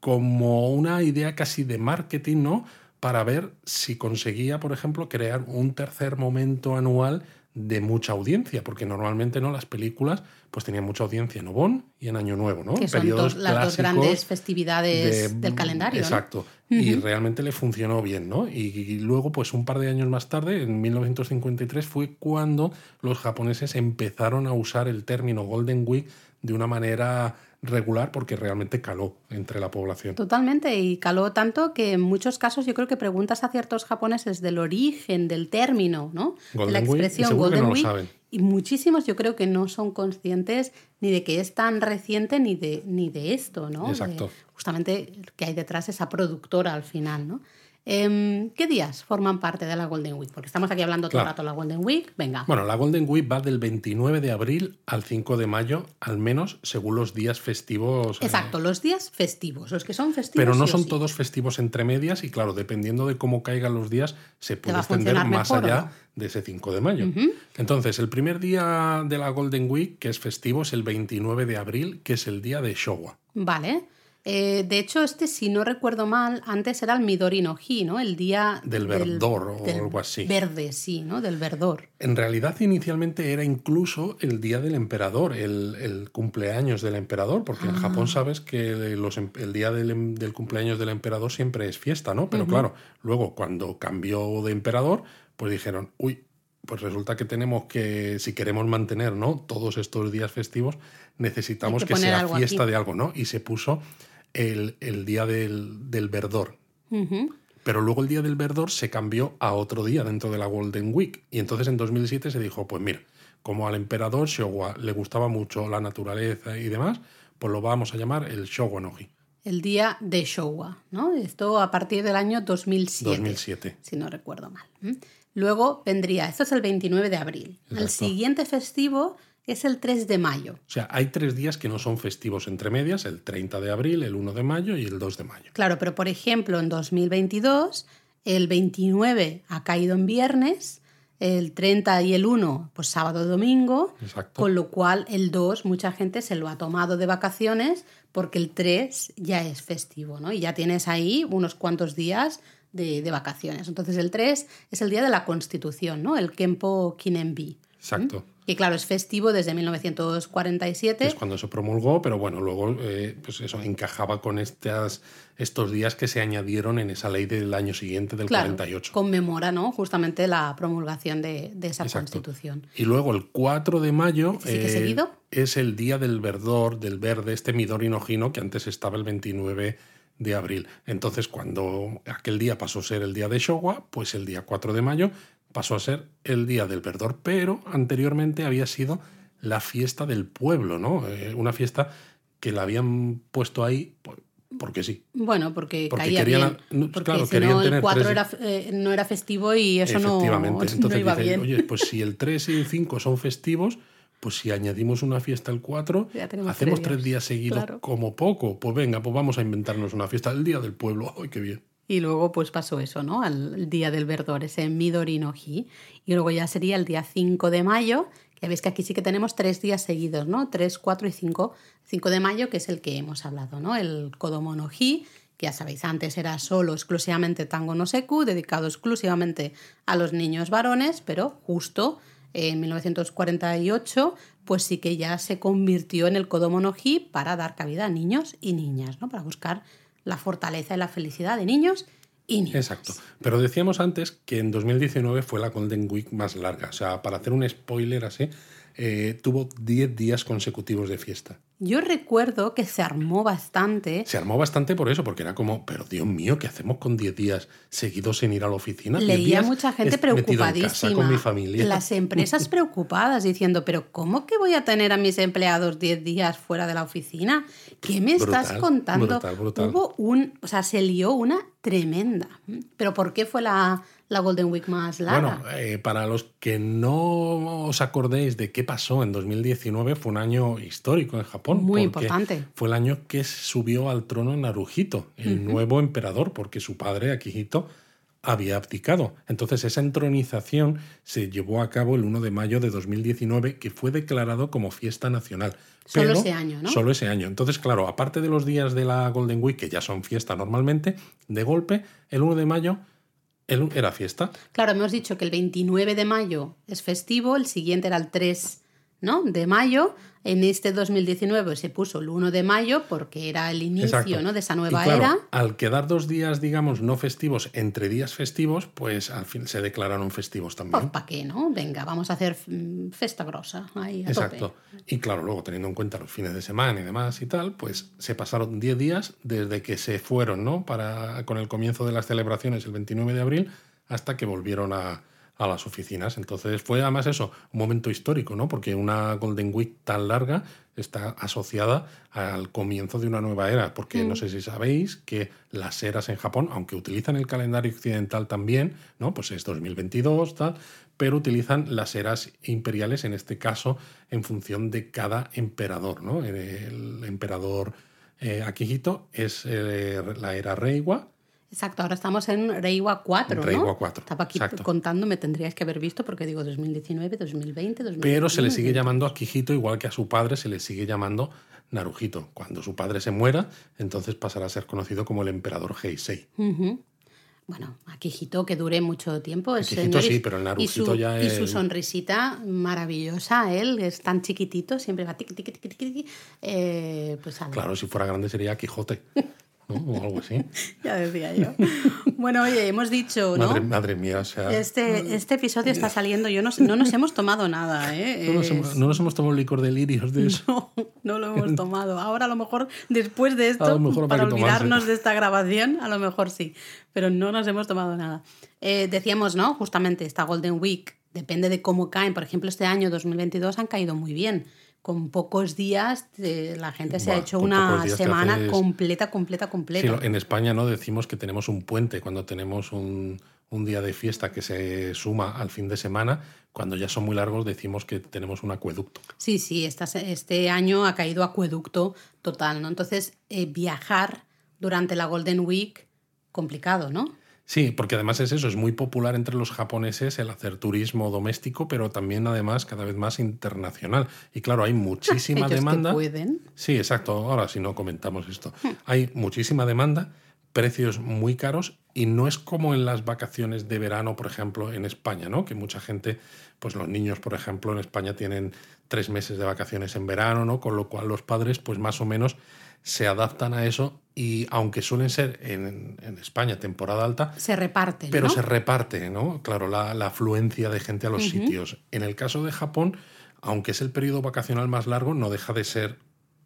como una idea casi de marketing, ¿no? Para ver si conseguía, por ejemplo, crear un tercer momento anual de mucha audiencia, porque normalmente no las películas pues tenían mucha audiencia en Obon y en Año Nuevo, ¿no? Que son las dos grandes festividades del calendario. Exacto. Y realmente le funcionó bien, ¿no? y, luego, pues un par de años más tarde, en 1953, fue cuando los japoneses empezaron a usar el término Golden Week de una manera regular porque realmente caló entre la población. Totalmente, y caló tanto que en muchos casos yo creo que preguntas a ciertos japoneses del origen del término, ¿no? de la expresión Golden Week, y muchísimos yo creo que no son conscientes ni de que es tan reciente ni de, ni de esto, ¿no? Exacto. justamente que hay detrás esa productora al final, ¿no? Em, ¿Qué días forman parte de la Golden Week? Porque estamos aquí hablando todo el rato de la Golden Week. Venga. Bueno, la Golden Week va del 29 de abril al 5 de mayo, al menos según los días festivos. Eh, Exacto, los días festivos, los que son festivos. Pero no son todos festivos entre medias y claro, dependiendo de cómo caigan los días, se puede extender más allá de ese 5 de mayo. Entonces, el primer día de la Golden Week, que es festivo, es el 29 de abril, que es el día de Showa. Vale. Eh, de hecho, este, si no recuerdo mal, antes era el Midori no Hi, ¿no? El día del verdor o algo así. Verde, sí, ¿no? Del verdor. En realidad, inicialmente era incluso el día del emperador, el, cumpleaños del emperador, porque en Japón ah. sabes que los, em, el día del, cumpleaños del emperador siempre es fiesta, ¿no? Pero claro, luego cuando cambió de emperador, pues dijeron, uy, pues resulta que tenemos que, si queremos mantener ¿no? todos estos días festivos, necesitamos que, sea fiesta de algo, ¿no? Y se puso el, día del, verdor. Pero luego el día del verdor se cambió a otro día dentro de la Golden Week. Y entonces en 2007 se dijo, pues mira, como al emperador Showa le gustaba mucho la naturaleza y demás, pues lo vamos a llamar el Showa Noji. El día de Showa, ¿no? Esto a partir del año 2007. 2007. Si no recuerdo mal. Luego vendría, esto es el 29 de abril. El siguiente festivo es el 3 de mayo. O sea, hay tres días que no son festivos entre medias, el 30 de abril, el 1 de mayo y el 2 de mayo. Claro, pero por ejemplo, en 2022, el 29 ha caído en viernes, el 30 y el 1, pues sábado y domingo, con lo cual el 2 mucha gente se lo ha tomado de vacaciones porque el 3 ya es festivo, ¿no? Y ya tienes ahí unos cuantos días de, vacaciones. Entonces el 3 es el día de la Constitución, ¿no? El Kempo Kinenbi. Exacto Y claro, es festivo desde 1947. Es cuando se promulgó, pero bueno, luego eh, pues eso encajaba con estas, estos días que se añadieron en esa ley del año siguiente, del Claro, 48. conmemora ¿no? justamente la promulgación de, de esa Exacto. constitución. Y luego el 4 de mayo ¿Este sigue seguido? es el día del verdor, del verde, este Midori no Hino, que antes estaba el 29 de abril. Entonces, cuando aquel día pasó a ser el día de Showa, pues el día 4 de mayo pasó a ser el día del verdor, pero anteriormente había sido la fiesta del pueblo, ¿no? Eh, una fiesta que la habían puesto ahí por- porque sí. Bueno, porque, Porque caía querían- bien. no, Porque claro, si querían no, el tener 4 tres- era, eh, no era festivo y eso no, Efectivamente. no Entonces iba dicen, bien. oye, pues si el 3 y el 5 son festivos, pues si añadimos una fiesta el 4, Ya tenemos hacemos tres tres días. días seguidos Claro. como poco. Pues venga, pues vamos a inventarnos una fiesta el día del pueblo. ¡Ay, qué bien! Y luego pues pasó eso, ¿no? Al día del verdor, ese Midori no Hi. Y luego ya sería el día 5 de mayo, que veis que aquí sí que tenemos tres días seguidos, ¿no? 3, 4 y 5. 5 de mayo, que es el que hemos hablado, ¿no? El Kodomo no Hi, que ya sabéis, antes era solo exclusivamente Tango no Seku, dedicado exclusivamente a los niños varones, pero justo en 1948, pues sí que ya se convirtió en el Kodomo no Hi para dar cabida a niños y niñas, ¿no? Para buscar la fortaleza y la felicidad de niños y niñas. Exacto. Pero decíamos antes que en 2019 fue la Golden Week más larga. O sea, para hacer un spoiler así, eh, tuvo 10 días consecutivos de fiesta. Yo recuerdo que se armó bastante. Se armó bastante por eso, porque era como, pero Dios mío, ¿qué hacemos con 10 días seguidos sin ir a la oficina? 10 Leía mucha gente preocupadísima. con mi familia. Las empresas preocupadas diciendo, pero ¿cómo que voy a tener a mis empleados 10 días fuera de la oficina? ¿Qué me estás contando? brutal, brutal. Hubo un, o sea, se lió una tremenda. Pero ¿por qué fue la, la Golden Week más larga? Bueno, eh, para los que no os acordéis de qué pasó en 2019, fue un año histórico en Japón. Muy importante. Fue el año que subió al trono Naruhito, el nuevo emperador, porque su padre, Akihito, había abdicado. Entonces esa entronización se llevó a cabo el 1 de mayo de 2019, que fue declarado como fiesta nacional. Solo Pero ese año, ¿no? Solo ese año. Entonces, claro, aparte de los días de la Golden Week, que ya son fiesta normalmente, de golpe, el 1 de mayo era fiesta. Claro, hemos dicho que el 29 de mayo es festivo, el siguiente era el 3 ¿no? de mayo. En este 2019 se puso el 1 de mayo porque era el inicio Exacto. ¿no? de esa Y nueva claro, era. Al quedar dos días, digamos, no festivos entre días festivos, pues al fin se declararon festivos Pues también. ¿para qué, no? Venga, vamos a hacer mm, festa grosa. Ahí, a Exacto. tope. Y claro, luego teniendo en cuenta los fines de semana y demás y tal, pues se pasaron 10 días desde que se fueron, ¿no? Para, con el comienzo de las celebraciones el 29 de abril hasta que volvieron a, a las oficinas. Entonces fue además eso, un momento histórico, ¿no? Porque una Golden Week tan larga está asociada al comienzo de una nueva era, porque no sé si sabéis que las eras en Japón, aunque utilizan el calendario occidental también, ¿no? Pues es 2022, tal, pero utilizan las eras imperiales, en este caso, en función de cada emperador, ¿no? El emperador eh, Akihito es eh, la era Reiwa, Exacto, ahora estamos en Reiwa 4, Reiwa ¿no? 4, Estaba aquí exacto. contando, me tendríais que haber visto porque digo 2019, 2020, 2021. pero se le sigue 2022. llamando Akihito igual que a su padre se le sigue llamando Naruhito. Cuando su padre se muera, entonces pasará a ser conocido como el emperador Heisei. Ujú. Bueno, Akihito que dure mucho tiempo. Es señor y- sí, pero el y su, ya Y su es- sonrisita maravillosa, él es tan chiquitito, siempre va tiqui, tiqui, tiqui, tiqui, tiqui. Eh, pues. Claro, si fuera grande sería Quijote, ¿no? o algo así. Ya decía yo. bueno, oye, hemos dicho, ¿no? Madre, madre mía, o sea... Este, este episodio está saliendo, yo no, no nos hemos tomado nada, ¿eh? No nos, hemos, no nos hemos tomado licor de lirios de eso. No, no lo hemos tomado. Ahora a lo mejor después de esto, A lo mejor para tomarse. olvidarnos de esta grabación, a lo mejor sí, pero no nos hemos tomado nada. Eh, decíamos, ¿no? Justamente esta Golden Week, depende de cómo caen. Por ejemplo, este año 2022 han caído muy bien. Con pocos días eh, la gente se ha hecho una semana haces- completa, completa, completa. en España no decimos que tenemos un puente cuando tenemos un, un día de fiesta que se suma al fin de semana. Cuando ya son muy largos decimos que tenemos un acueducto. Sí, sí, esta este año ha caído acueducto total, ¿no? Entonces, eh, viajar durante la Golden Week, complicado, ¿no? Sí, porque además es eso, es muy popular entre los japoneses el hacer turismo doméstico, pero también además cada vez más internacional. Y claro, hay muchísima Ellos que demanda. pueden. Sí, exacto. Ahora si no comentamos esto. Hay muchísima demanda, precios muy caros Y no es como en las vacaciones de verano, por ejemplo, en España, ¿no? Que mucha gente, pues los niños, por ejemplo, en España tienen tres meses de vacaciones en verano, ¿no? Con lo cual los padres, pues más o menos se adaptan a eso y aunque suelen ser en, España temporada alta, se reparte. Pero se reparte, ¿no? Claro, la, afluencia de gente a los sitios. En el caso de Japón, aunque es el periodo vacacional más largo, no deja de ser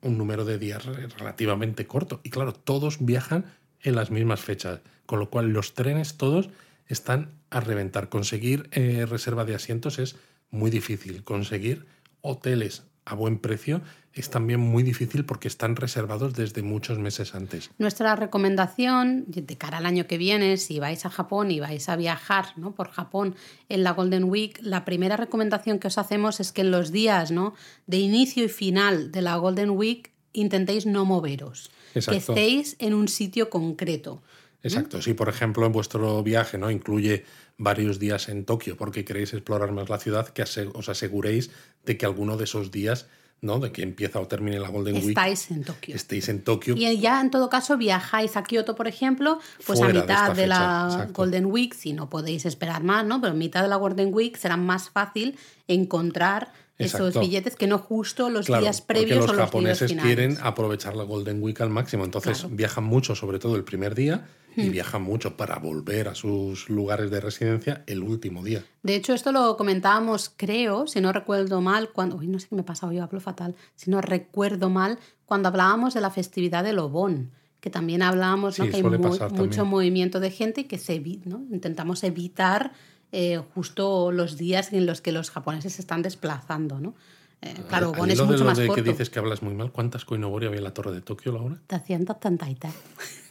un número de días relativamente corto. Y claro, todos viajan en las mismas fechas, con lo cual los trenes todos están a reventar. Conseguir eh, reserva de asientos es muy difícil. Conseguir hoteles a buen precio es también muy difícil porque están reservados desde muchos meses antes. Nuestra recomendación de cara al año que viene, si vais a Japón y vais a viajar ¿no? por Japón en la Golden Week, la primera recomendación que os hacemos es que en los días ¿no? de inicio y final de la Golden Week intentéis no moveros, que estéis en un sitio concreto. Exacto, si por ejemplo en vuestro viaje no incluye varios días en Tokio porque queréis explorar más la ciudad, que os aseguréis de que alguno de esos días ¿no? De que empieza o termine la Golden Week. Estáis en Tokio. Estéis en Tokio. Y ya en todo caso viajáis a Kioto, por ejemplo, pues a mitad de, la Golden Week, si no podéis esperar más, ¿no? Pero en mitad de la Golden Week será más fácil encontrar esos billetes que no justo los días previos porque los japoneses quieren aprovechar la Golden Week al máximo, entonces viajan mucho, sobre todo el primer día, y hmm. viajan mucho para volver a sus lugares de residencia el último día. De hecho, esto lo comentábamos, creo, si no recuerdo mal, cuando. Uy, no sé qué me ha pasado, yo hablo fatal. Si no recuerdo mal, cuando hablábamos de la festividad de Lobón que también hablábamos ¿no? que hay mucho movimiento de gente y que se, ¿no? intentamos evitar eh, justo los días en los que los japoneses se están desplazando, ¿no? Eh, claro, Lobón es mucho de más de que dices que hablas muy mal, ¿cuántas koinobori había en la torre de Tokio, Laura? 233.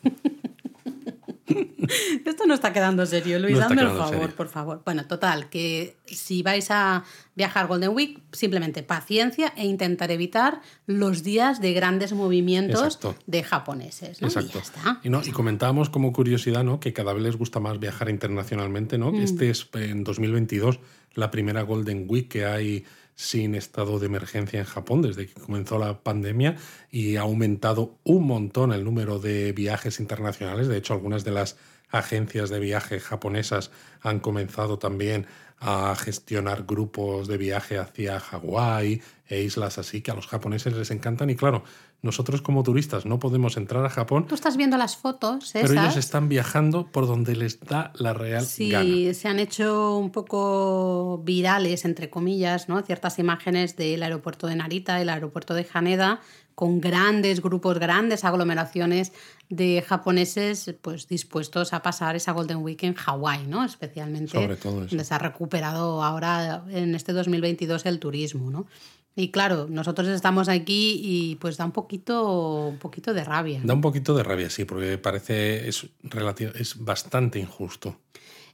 Esto no está quedando serio, Luis, dame el favor, por favor. Bueno, total, que si vais a viajar Golden Week, simplemente paciencia e intentar evitar los días de grandes movimientos de japoneses. Exacto. Y, ¿no? y comentábamos como curiosidad ¿no? que cada vez les gusta más viajar internacionalmente. ¿no? Mm. Este es en 2022 la primera Golden Week que hay sin estado de emergencia en Japón desde que comenzó la pandemia y ha aumentado un montón el número de viajes internacionales. De hecho, algunas de las agencias de viaje japonesas han comenzado también a gestionar grupos de viaje hacia Hawái e islas así que a los japoneses les encantan y claro, nosotros como turistas no podemos entrar a Japón. Tú estás viendo las fotos, Pero ellos están viajando por donde les da la real sí, se han hecho un poco virales, entre comillas, ¿no? Ciertas imágenes del aeropuerto de Narita, el aeropuerto de Haneda, con grandes grupos, grandes aglomeraciones de japoneses pues dispuestos a pasar esa Golden Week en Hawái, ¿no? Especialmente Sobre todo donde se ha recuperado ahora en este 2022 el turismo, ¿no? Y claro, nosotros estamos aquí y pues da un poquito, un poquito de rabia. Da un poquito de rabia, sí, porque parece es relativo, es bastante injusto.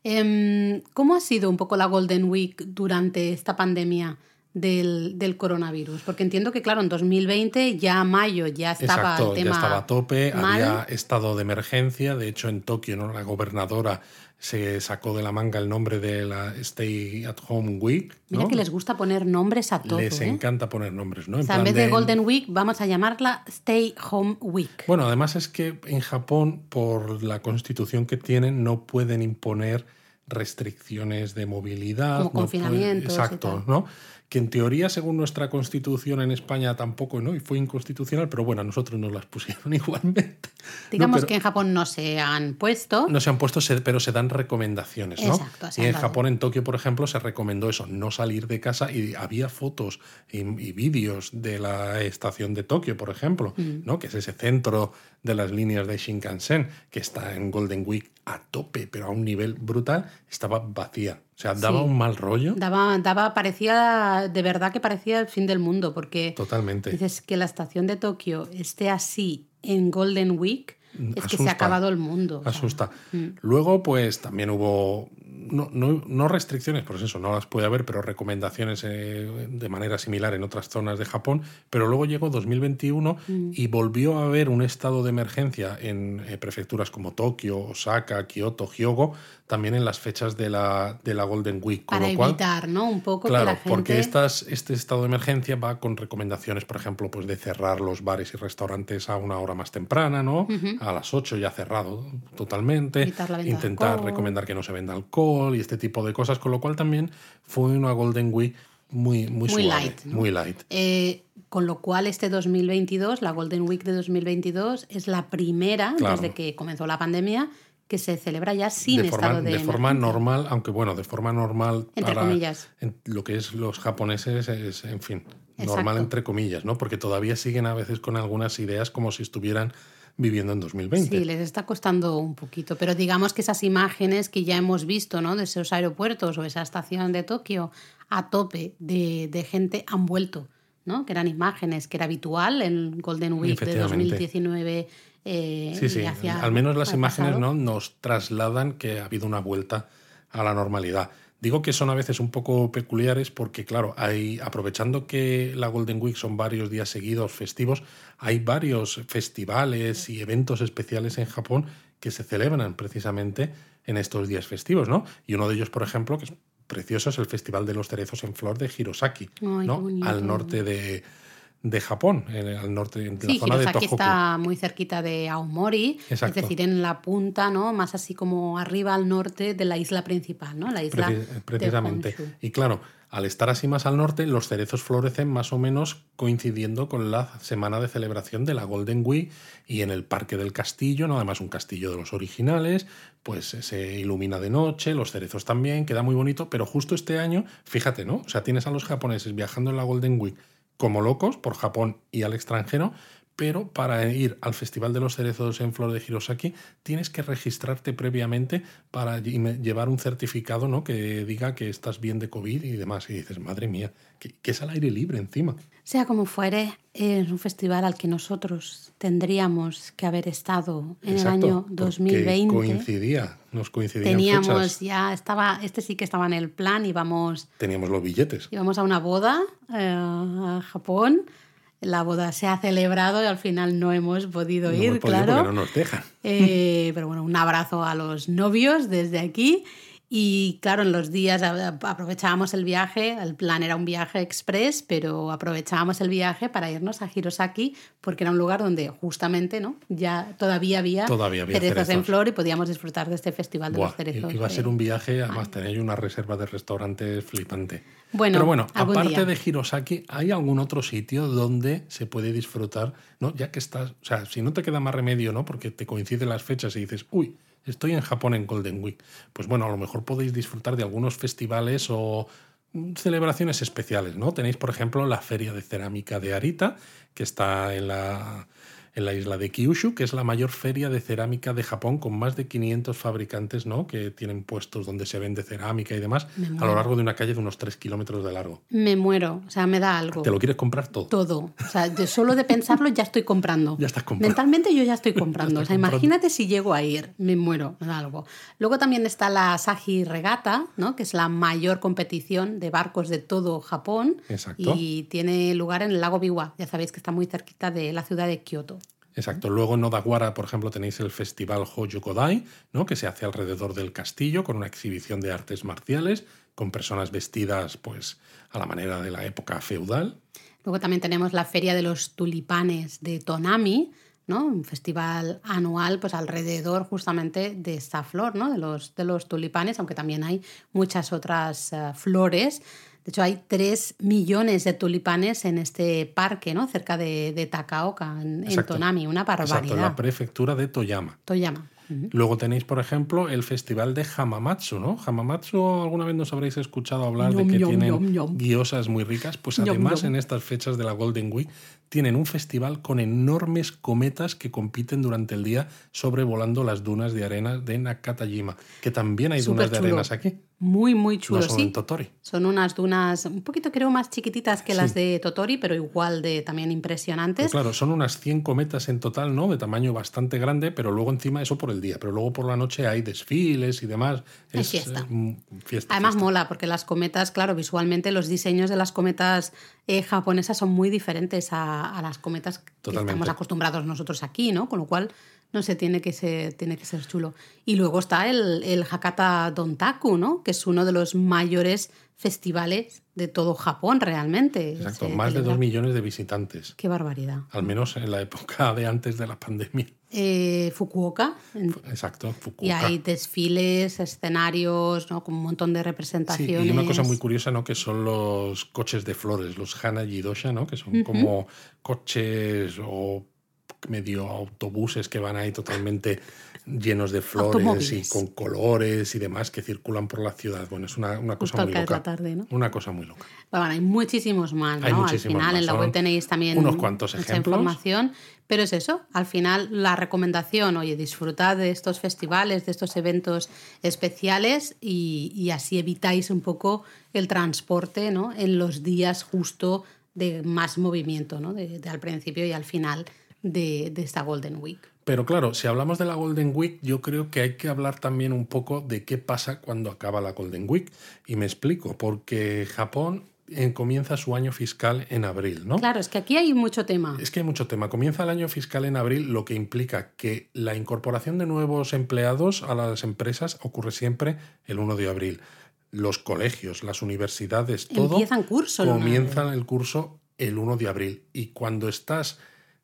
Em, ¿Cómo ha sido un poco la Golden Week durante esta pandemia? Del, coronavirus. Porque entiendo que, claro, en 2020, ya mayo, ya estaba el tema. Ya estaba a tope, había estado de emergencia. De hecho, en Tokio, ¿no? La gobernadora se sacó de la manga el nombre de la Stay at Home Week. Mira que les gusta poner nombres a todo. Les ¿eh? encanta poner nombres, ¿no? En, o sea, en vez de, Golden Week, vamos a llamarla Stay Home Week. Bueno, además es que en Japón, por la constitución que tienen, no pueden imponer restricciones de movilidad. Como confinamientos. exacto, ¿no? Que en teoría, según nuestra constitución en España, tampoco, ¿no? Y fue inconstitucional, pero bueno, a nosotros nos las pusieron igualmente. Digamos que en Japón no se han puesto. No se han puesto, pero se dan recomendaciones, ¿no? Exacto, y en Japón, en Tokio, por ejemplo, se recomendó eso, no salir de casa y había fotos y, vídeos de la estación de Tokio, por ejemplo, mm. ¿no? Que es ese centro de las líneas de Shinkansen, que está en Golden Week a tope, pero a un nivel brutal, estaba vacía. O sea, daba un mal rollo. Daba, daba, parecía, de verdad que parecía el fin del mundo, porque Totalmente. dices que la estación de Tokio esté así en Golden Week, es que se ha acabado el mundo. Asusta. Mm. Luego, pues también hubo no, no, no, restricciones, pues eso, no las puede haber, pero recomendaciones eh, de manera similar en otras zonas de Japón. Pero luego llegó 2021 mm. y volvió a haber un estado de emergencia en eh, prefecturas como Tokio, Osaka, Kioto, Hyogo, también en las fechas de la, de la Golden Week. Para evitar, ¿no? Un poco claro, que la gente... porque estas, este estado de emergencia va con recomendaciones, por ejemplo, pues de cerrar los bares y restaurantes a una hora más temprana, ¿no? A las 8 ya cerrado totalmente. Intentar recomendar que no se venda alcohol y este tipo de cosas, con lo cual también fue una Golden Week muy, muy, muy suave, light. Muy light. Eh, con lo cual este 2022, la Golden Week de 2022, es la primera desde que comenzó la pandemia que se celebra ya sin de forma, estado de De forma normal, aunque bueno, de forma normal entre para comillas. lo que es los japoneses es, en fin, normal entre comillas, ¿no? Porque todavía siguen a veces con algunas ideas como si estuvieran viviendo en 2020. Sí, les está costando un poquito, pero digamos que esas imágenes que ya hemos visto, ¿no? De esos aeropuertos o esa estación de Tokio a tope de, de gente han vuelto, ¿no? Que eran imágenes que era habitual en Golden Week de 2019 eh, sí, sí. Al menos las imágenes ¿no? nos trasladan que ha habido una vuelta a la normalidad. Digo que son a veces un poco peculiares porque, claro, hay, aprovechando que la Golden Week son varios días seguidos festivos, hay varios festivales y eventos especiales en Japón que se celebran precisamente en estos días festivos, ¿no? Y uno de ellos, por ejemplo, que es precioso, es el Festival de los Cerezos en Flor de Hirosaki, ¿no? Al norte de, de Japón, en, al norte, en sí, la zona Hirosaki de Tohoku. está muy cerquita de Aomori, Exacto. es decir, en la punta, ¿no? Más así como arriba al norte de la isla principal, ¿no? La isla Preci- precisamente. de Honshu. Y claro, al estar así más al norte, los cerezos florecen más o menos coincidiendo con la semana de celebración de la Golden Week y en el Parque del Castillo, ¿no? además un castillo de los originales, pues se ilumina de noche, los cerezos también, queda muy bonito, pero justo este año, fíjate, ¿no? O sea, tienes a los japoneses viajando en la Golden Week como locos por Japón y al extranjero, pero para ir al Festival de los Cerezos en Flor de Hirosaki tienes que registrarte previamente para lle- llevar un certificado ¿no? que diga que estás bien de COVID y demás. Y dices, madre mía, que es al aire libre encima. Sea como fuere, es un festival al que nosotros tendríamos que haber estado en Exacto, el año porque 2020. Coincidía, nos coincidían Teníamos fechas. ya, estaba, este sí que estaba en el plan, íbamos, Teníamos los billetes. íbamos a una boda eh, a Japón. La boda se ha celebrado y al final no hemos podido No ir, hemos podido claro. porque no nos dejan. Eh, pero bueno, un abrazo a los novios desde aquí. Y claro, en los días aprovechábamos el viaje, el plan era un viaje express, pero aprovechábamos el viaje para irnos a Hirosaki porque era un lugar donde justamente ¿no? ya todavía había, Todavía había cerezos, en flor y podíamos disfrutar de este festival de Buah, los cerezos. iba a ser un viaje, además tenéis una reserva de restaurantes flipante. Bueno, Pero bueno, aparte día. de Hirosaki, ¿hay algún otro sitio donde se puede disfrutar? ¿no? Ya que estás, o sea, si no te queda más remedio, ¿no? Porque te coinciden las fechas y dices, uy, estoy en Japón en Golden Week. Pues bueno, a lo mejor podéis disfrutar de algunos festivales o celebraciones especiales, ¿no? Tenéis, por ejemplo, la Feria de Cerámica de Arita, que está en la, en la isla de Kyushu, que es la mayor feria de cerámica de Japón, con más de 500 fabricantes, ¿no? Que tienen puestos donde se vende cerámica y demás, a lo largo de una calle de unos 3 kilómetros de largo. Me muero, o sea, me da algo. ¿Te lo quieres comprar todo? Todo. O sea, de solo de pensarlo ya estoy comprando. Ya estás comprando. Mentalmente yo ya estoy comprando. Ya o sea, comprando. imagínate si llego a ir, me muero, me da algo. Luego también está la Saji Regata, ¿no? que es la mayor competición de barcos de todo Japón. Exacto. Y tiene lugar en el lago Biwa. Ya sabéis que está muy cerquita de la ciudad de Kioto. Exacto. Luego en Odawara, por ejemplo, tenéis el festival Hojo Kodai, ¿no? que se hace alrededor del castillo con una exhibición de artes marciales, con personas vestidas pues a la manera de la época feudal. Luego también tenemos la Feria de los Tulipanes de Tonami, ¿no? Un festival anual, pues alrededor justamente de esta flor, ¿no? De los, de los tulipanes, aunque también hay muchas otras eh, flores. De hecho, hay 3 millones de tulipanes en este parque, ¿no? Cerca de, de Takaoka, en, en Exacto. Tonami. Una Exacto, en la barbaridad. prefectura de Toyama. Toyama. Luego tenéis, por ejemplo, el festival de Hamamatsu, ¿no? Hamamatsu, alguna vez nos habréis escuchado hablar de que ñom, tienen ñom. guiosas muy ricas. Pues además, en estas fechas de la Golden Week, tienen un festival con enormes cometas que compiten durante el día sobrevolando las dunas de arena de Nakatajima. Que también hay dunas de arenas aquí. Muy, muy chulo, no son sí. en Totori. Son unas dunas un poquito, creo, más chiquititas que las de Totori, pero igual de también impresionantes. Pues claro, son unas 100 cometas en total, ¿no? De tamaño bastante grande, pero luego encima eso por el día. Pero luego por la noche hay desfiles y demás. Es, fiesta. eh, mm, fiesta, Además fiesta. mola, porque las cometas, claro, visualmente los diseños de las cometas eh, japonesas son muy diferentes a, a las cometas que estamos acostumbrados nosotros aquí, ¿no? Con lo cual, no sé, tiene que ser, tiene que ser chulo. Y luego está el, el Hakata Dontaku, ¿no? Que es uno de los mayores festivales de todo Japón, realmente. Exacto, Se más de dos millones de visitantes. Qué barbaridad. Al menos en la época de antes de la pandemia. Eh, Fukuoka, Exacto, Fukuoka. y hay desfiles, escenarios, ¿no? Con un montón de Sí, representaciones. y una cosa muy curiosa, ¿no? Que son los coches de flores, los Hana Jidosha, ¿no? Que son como coches o medio autobuses que van ahí totalmente llenos de flores y con colores y demás que circulan por la ciudad. Bueno, es una, una cosa muy loca. la tarde, ¿no? Una cosa muy loca. Bueno, hay muchísimos más, ¿no? Hay al final más, en la web tenéis también unos cuantos mucha ejemplos. información, pero es eso, al final la recomendación, oye, disfrutad de estos festivales, de estos eventos especiales y, así evitáis un poco el transporte, ¿no? En los días justo de más movimiento, ¿no? De, al principio y al final de, de esta Golden Week. Pero claro, si hablamos de la Golden Week, yo creo que hay que hablar también un poco de qué pasa cuando acaba la Golden Week. Y me explico, porque Japón comienza su año fiscal en abril, ¿no? Claro, es que aquí hay mucho tema. Es que hay mucho tema. Comienza el año fiscal en abril, lo que implica que la incorporación de nuevos empleados a las empresas ocurre siempre el 1 de abril. Los colegios, las universidades, todo Empiezan curso el 1 de comienzan el curso el 1 de abril. Y cuando estás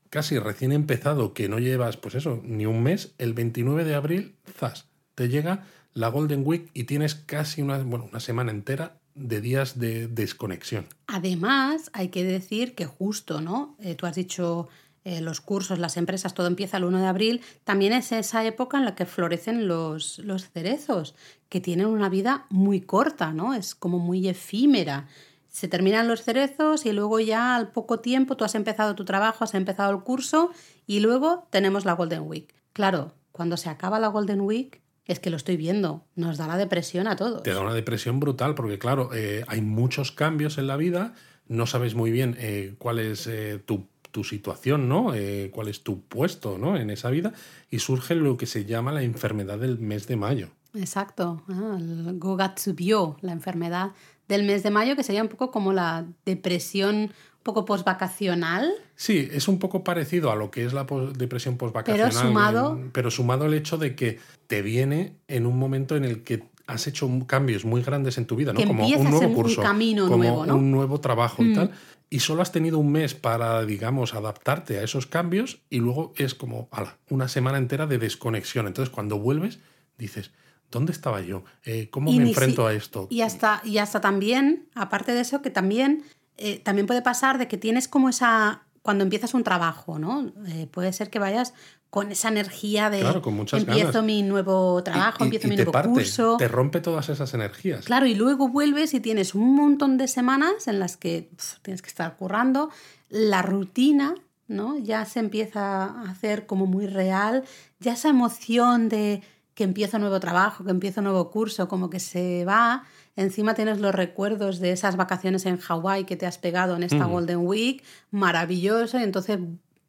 casi recién empezado, que no llevas, pues eso, ni un mes, el 29 de abril, zas, te llega la Golden Week y tienes casi una, bueno, una semana entera de días de desconexión. Además, hay que decir que justo, ¿no? Eh, tú has dicho eh, los cursos, las empresas, todo empieza el 1 de abril. También es esa época en la que florecen los, los cerezos, que tienen una vida muy corta, ¿no? Es como muy efímera. Se terminan los cerezos y luego ya al poco tiempo tú has empezado tu trabajo, has empezado el curso y luego tenemos la Golden Week. Claro, cuando se acaba la Golden Week, es que lo estoy viendo, nos da la depresión a todos. Te da una depresión brutal porque, claro, eh, hay muchos cambios en la vida, no sabes muy bien eh, cuál es eh, tu, tu situación, ¿no? Cuál es tu puesto, ¿no? En esa vida y surge lo que se llama la enfermedad del mes de mayo. Exacto, ah, el Gogatsubyo, la enfermedad del mes de mayo, que sería un poco como la depresión poco postvacacional. Sí, es un poco parecido a lo que es la pos- depresión postvacacional. Pero sumado- pero sumado el hecho de que te viene en un momento en el que has hecho cambios muy grandes en tu vida, ¿no? Que como un nuevo en un curso, camino como nuevo, ¿no? Mm. un nuevo trabajo y tal. Y solo has tenido un mes para, digamos, adaptarte a esos cambios y luego es como, ala, una semana entera de desconexión. Entonces, cuando vuelves, dices, ¿dónde estaba yo? Eh, ¿Cómo Y me enfrento si- a esto? Y hasta, y hasta también, aparte de eso, que también, eh, también puede pasar de que tienes como esa, cuando empiezas un trabajo, ¿no? Eh, puede ser que vayas con esa energía de Claro, con muchas empiezo ganas. mi nuevo trabajo, Y- y- empiezo y mi te nuevo parte, curso. Te rompe todas esas energías. Claro, y luego vuelves y tienes un montón de semanas en las que tienes que estar currando. La rutina, ¿no? Ya se empieza a hacer como muy real. Ya esa emoción de que empiezo nuevo trabajo, que empiezo nuevo curso, como que se va. Encima tienes los recuerdos de esas vacaciones en Hawái que te has pegado en esta Mm. Golden Week, maravilloso, y entonces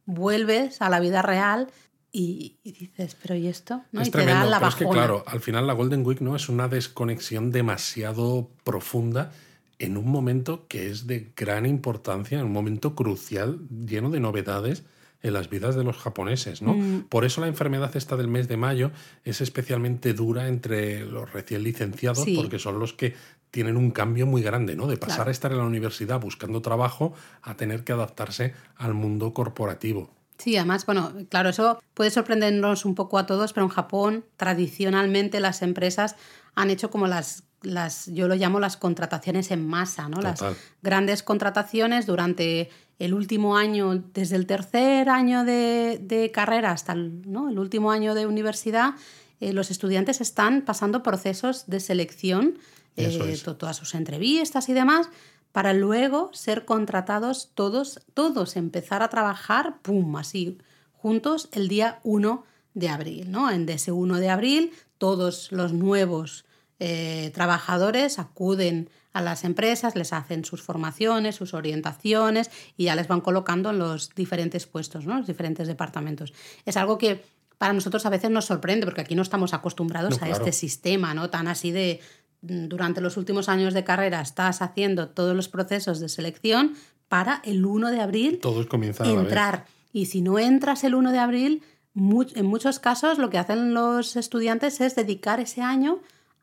vuelves a la vida real y, y dices, pero ¿y esto? ¿no? Es y te tremendo, da la pero es que claro, al final la Golden Week no es una desconexión demasiado profunda en un momento que es de gran importancia, en un momento crucial, lleno de novedades en las vidas de los japoneses, ¿no? Mm. Por eso la enfermedad esta del mes de mayo es especialmente dura entre los recién licenciados, Sí. porque son los que tienen un cambio muy grande, ¿no? De pasar Claro. a estar en la universidad buscando trabajo a tener que adaptarse al mundo corporativo. Sí, además, bueno, claro, eso puede sorprendernos un poco a todos, pero en Japón tradicionalmente las empresas han hecho como las, las yo lo llamo las contrataciones en masa, ¿no? Las grandes contrataciones durante el último año, desde el tercer año de, de carrera hasta el, ¿no? el último año de universidad, eh, los estudiantes están pasando procesos de selección, eh, es. todas sus entrevistas y demás, para luego ser contratados todos, todos empezar a trabajar, pum, así, juntos el día 1 de abril, ¿no? En ese 1 de abril, todos los nuevos eh, trabajadores acuden a las empresas, les hacen sus formaciones, sus orientaciones y ya les van colocando en los diferentes puestos, ¿no? los diferentes departamentos. Es algo que para nosotros a veces nos sorprende porque aquí no estamos acostumbrados a este sistema, ¿no? Tan así de mm, durante los últimos años de carrera estás haciendo todos los procesos de selección para el 1 de abril todos comienzan entrar. A la vez. Y si no entras el 1 de abril, en muchos casos lo que hacen los estudiantes es dedicar ese año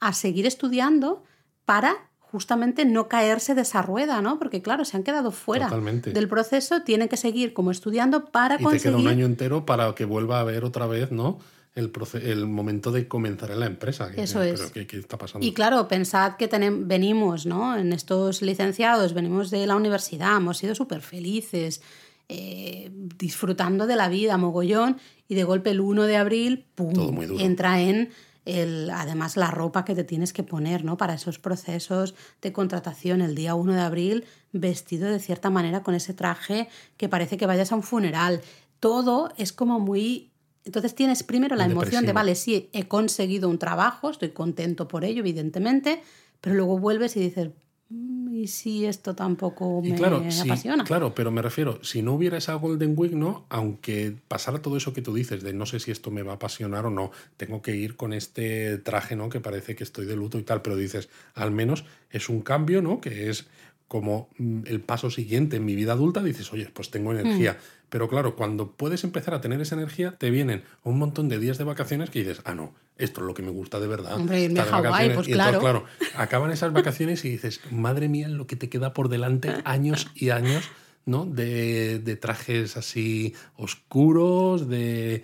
a seguir estudiando para justamente no caerse de esa rueda, ¿no? Porque claro, se han quedado fuera del proceso, tienen que seguir como estudiando para y conseguir... te queda un año entero para que vuelva a haber otra vez, ¿no? El, el momento de comenzar en la empresa. Eso es. ¿qué, está pasando? Y claro, pensad que venimos, ¿no? En estos licenciados, venimos de la universidad, hemos sido súper felices, eh, disfrutando de la vida, mogollón, y de golpe el 1 de abril, ¡pum! entra en el, además la ropa que te tienes que poner ¿no? para esos procesos de contratación el día 1 de abril, vestido de cierta manera con ese traje que parece que vayas a un funeral. Todo es como muy... Entonces tienes primero la emoción de, vale, sí, he conseguido un trabajo, estoy contento por ello, evidentemente, pero luego vuelves y dices, y si esto tampoco me claro, apasiona. claro, pero me refiero, si no hubiera esa Golden Week, ¿no? Aunque pasara todo eso que tú dices, de no sé si esto me va a apasionar o no, tengo que ir con este traje, ¿no? Que parece que estoy de luto y tal, pero dices, al menos es un cambio, ¿no? Que es como mm, el paso siguiente en mi vida adulta, dices, oye, pues tengo energía. Mm. Pero claro, cuando puedes empezar a tener esa energía, te vienen un montón de días de vacaciones que dices, ah, no, esto es lo que me gusta de verdad. Hombre, irme a Hawái, pues claro. claro, acaban esas vacaciones y dices, madre mía, lo que te queda por delante, años y años, ¿no? De, de trajes así oscuros, de,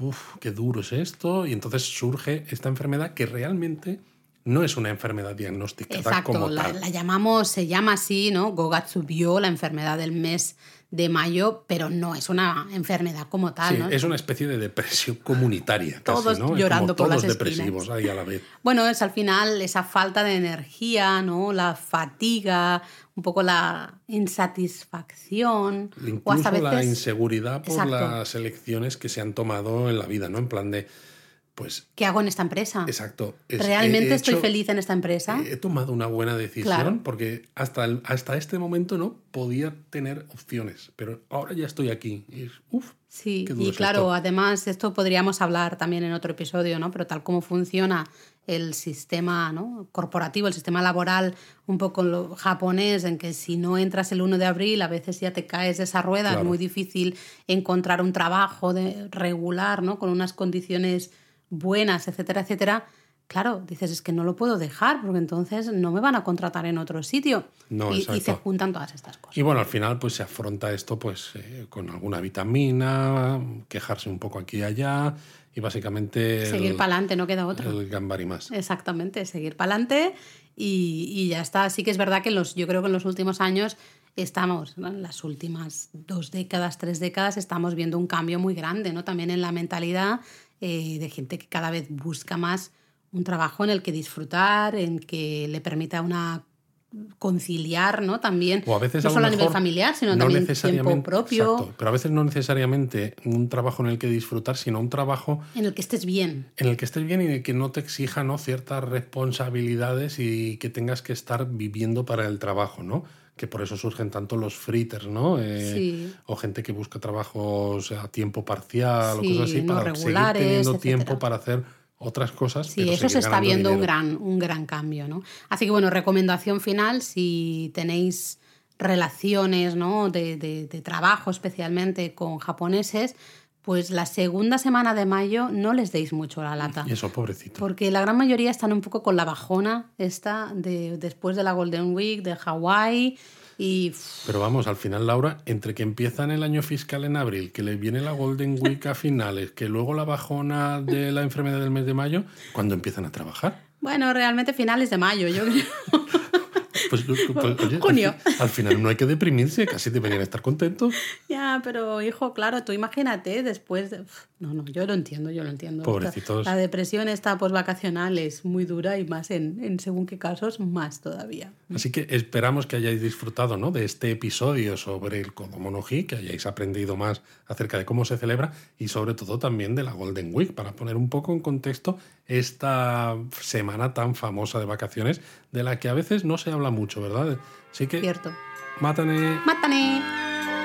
uff, qué duro es esto. Y entonces surge esta enfermedad que realmente no es una enfermedad diagnosticada Exacto, como la, tal. la llamamos, se llama así, ¿no? Gogatsubio, la enfermedad del mes de mayo, pero no es una enfermedad como tal. Sí, ¿no? es una especie de depresión comunitaria. todos ¿no? llorando por las depresivos ahí a la vez. Bueno, es al final esa falta de energía, ¿no? La fatiga, un poco la insatisfacción. Incluso la inseguridad por las elecciones que se han tomado en la vida, ¿no? En plan de pues, ¿Qué hago en esta empresa? Exacto. ¿Realmente estoy feliz en esta empresa? He, tomado una buena decisión porque hasta, hasta este momento no podía tener opciones, pero ahora ya estoy aquí. Y, uf, sí, y claro, además esto podríamos hablar también en otro episodio, ¿no? Pero tal como funciona el sistema ¿no? corporativo, el sistema laboral un poco lo japonés, en que si no entras el 1 de abril a veces ya te caes de esa rueda, es muy difícil encontrar un trabajo de, regular, ¿no? Con unas condiciones buenas, etcétera, etcétera, claro, dices, es que no lo puedo dejar porque entonces no me van a contratar en otro sitio. No, y, y, se juntan todas estas cosas. Y bueno, al final pues se afronta esto pues eh, con alguna vitamina, quejarse un poco aquí y allá y básicamente... Seguir para adelante, no queda otro. El gambari más. Exactamente, seguir para adelante y, y, ya está. Sí que es verdad que los, yo creo que en los últimos años estamos, en las últimas dos décadas, tres décadas, estamos viendo un cambio muy grande, ¿no? También en la mentalidad eh, de gente que cada vez busca más un trabajo en el que disfrutar, en que le permita una conciliar, ¿no? También, o a veces no solo a nivel familiar, sino también tiempo propio. pero a veces no necesariamente un trabajo en el que disfrutar, sino un trabajo... En el que estés bien. En el que estés bien y en el que no te exija ¿no? ciertas responsabilidades y que tengas que estar viviendo para el trabajo, ¿no? Que por eso surgen tanto los fritters, ¿no? Eh, o gente que busca trabajos a tiempo parcial o cosas así, no para seguir teniendo tiempo para hacer otras cosas. Sí, eso se está viendo un gran, un gran cambio, ¿no? Así que bueno, recomendación final, si tenéis relaciones ¿no? de, de, de trabajo especialmente con japoneses, pues la segunda semana de mayo no les deis mucho la lata. Y eso, pobrecito. Porque la gran mayoría están un poco con la bajona esta de después de la Golden Week, de Hawái. Y... Pero vamos, al final, Laura, entre que empiezan el año fiscal en abril, que le viene la Golden Week a finales, que luego la bajona de la enfermedad del mes de mayo, ¿cuándo empiezan a trabajar? Bueno, realmente finales de mayo, yo creo. Pues, pues, pues Junio. Al, final no hay que deprimirse, casi deberían estar contentos. Ya, pero hijo, claro, tú imagínate después de... No, no, yo lo entiendo, yo lo entiendo. Pobrecitos. La depresión esta vacacional es muy dura y más en, en, según qué casos, más todavía. Así que esperamos que hayáis disfrutado ¿no? de este episodio sobre el Kodomonoji, que hayáis aprendido más acerca de cómo se celebra y sobre todo también de la Golden Week, para poner un poco en contexto esta semana tan famosa de vacaciones de la que a veces no se habla mucho, ¿verdad? Así que... Cierto. Mátane. Mátane.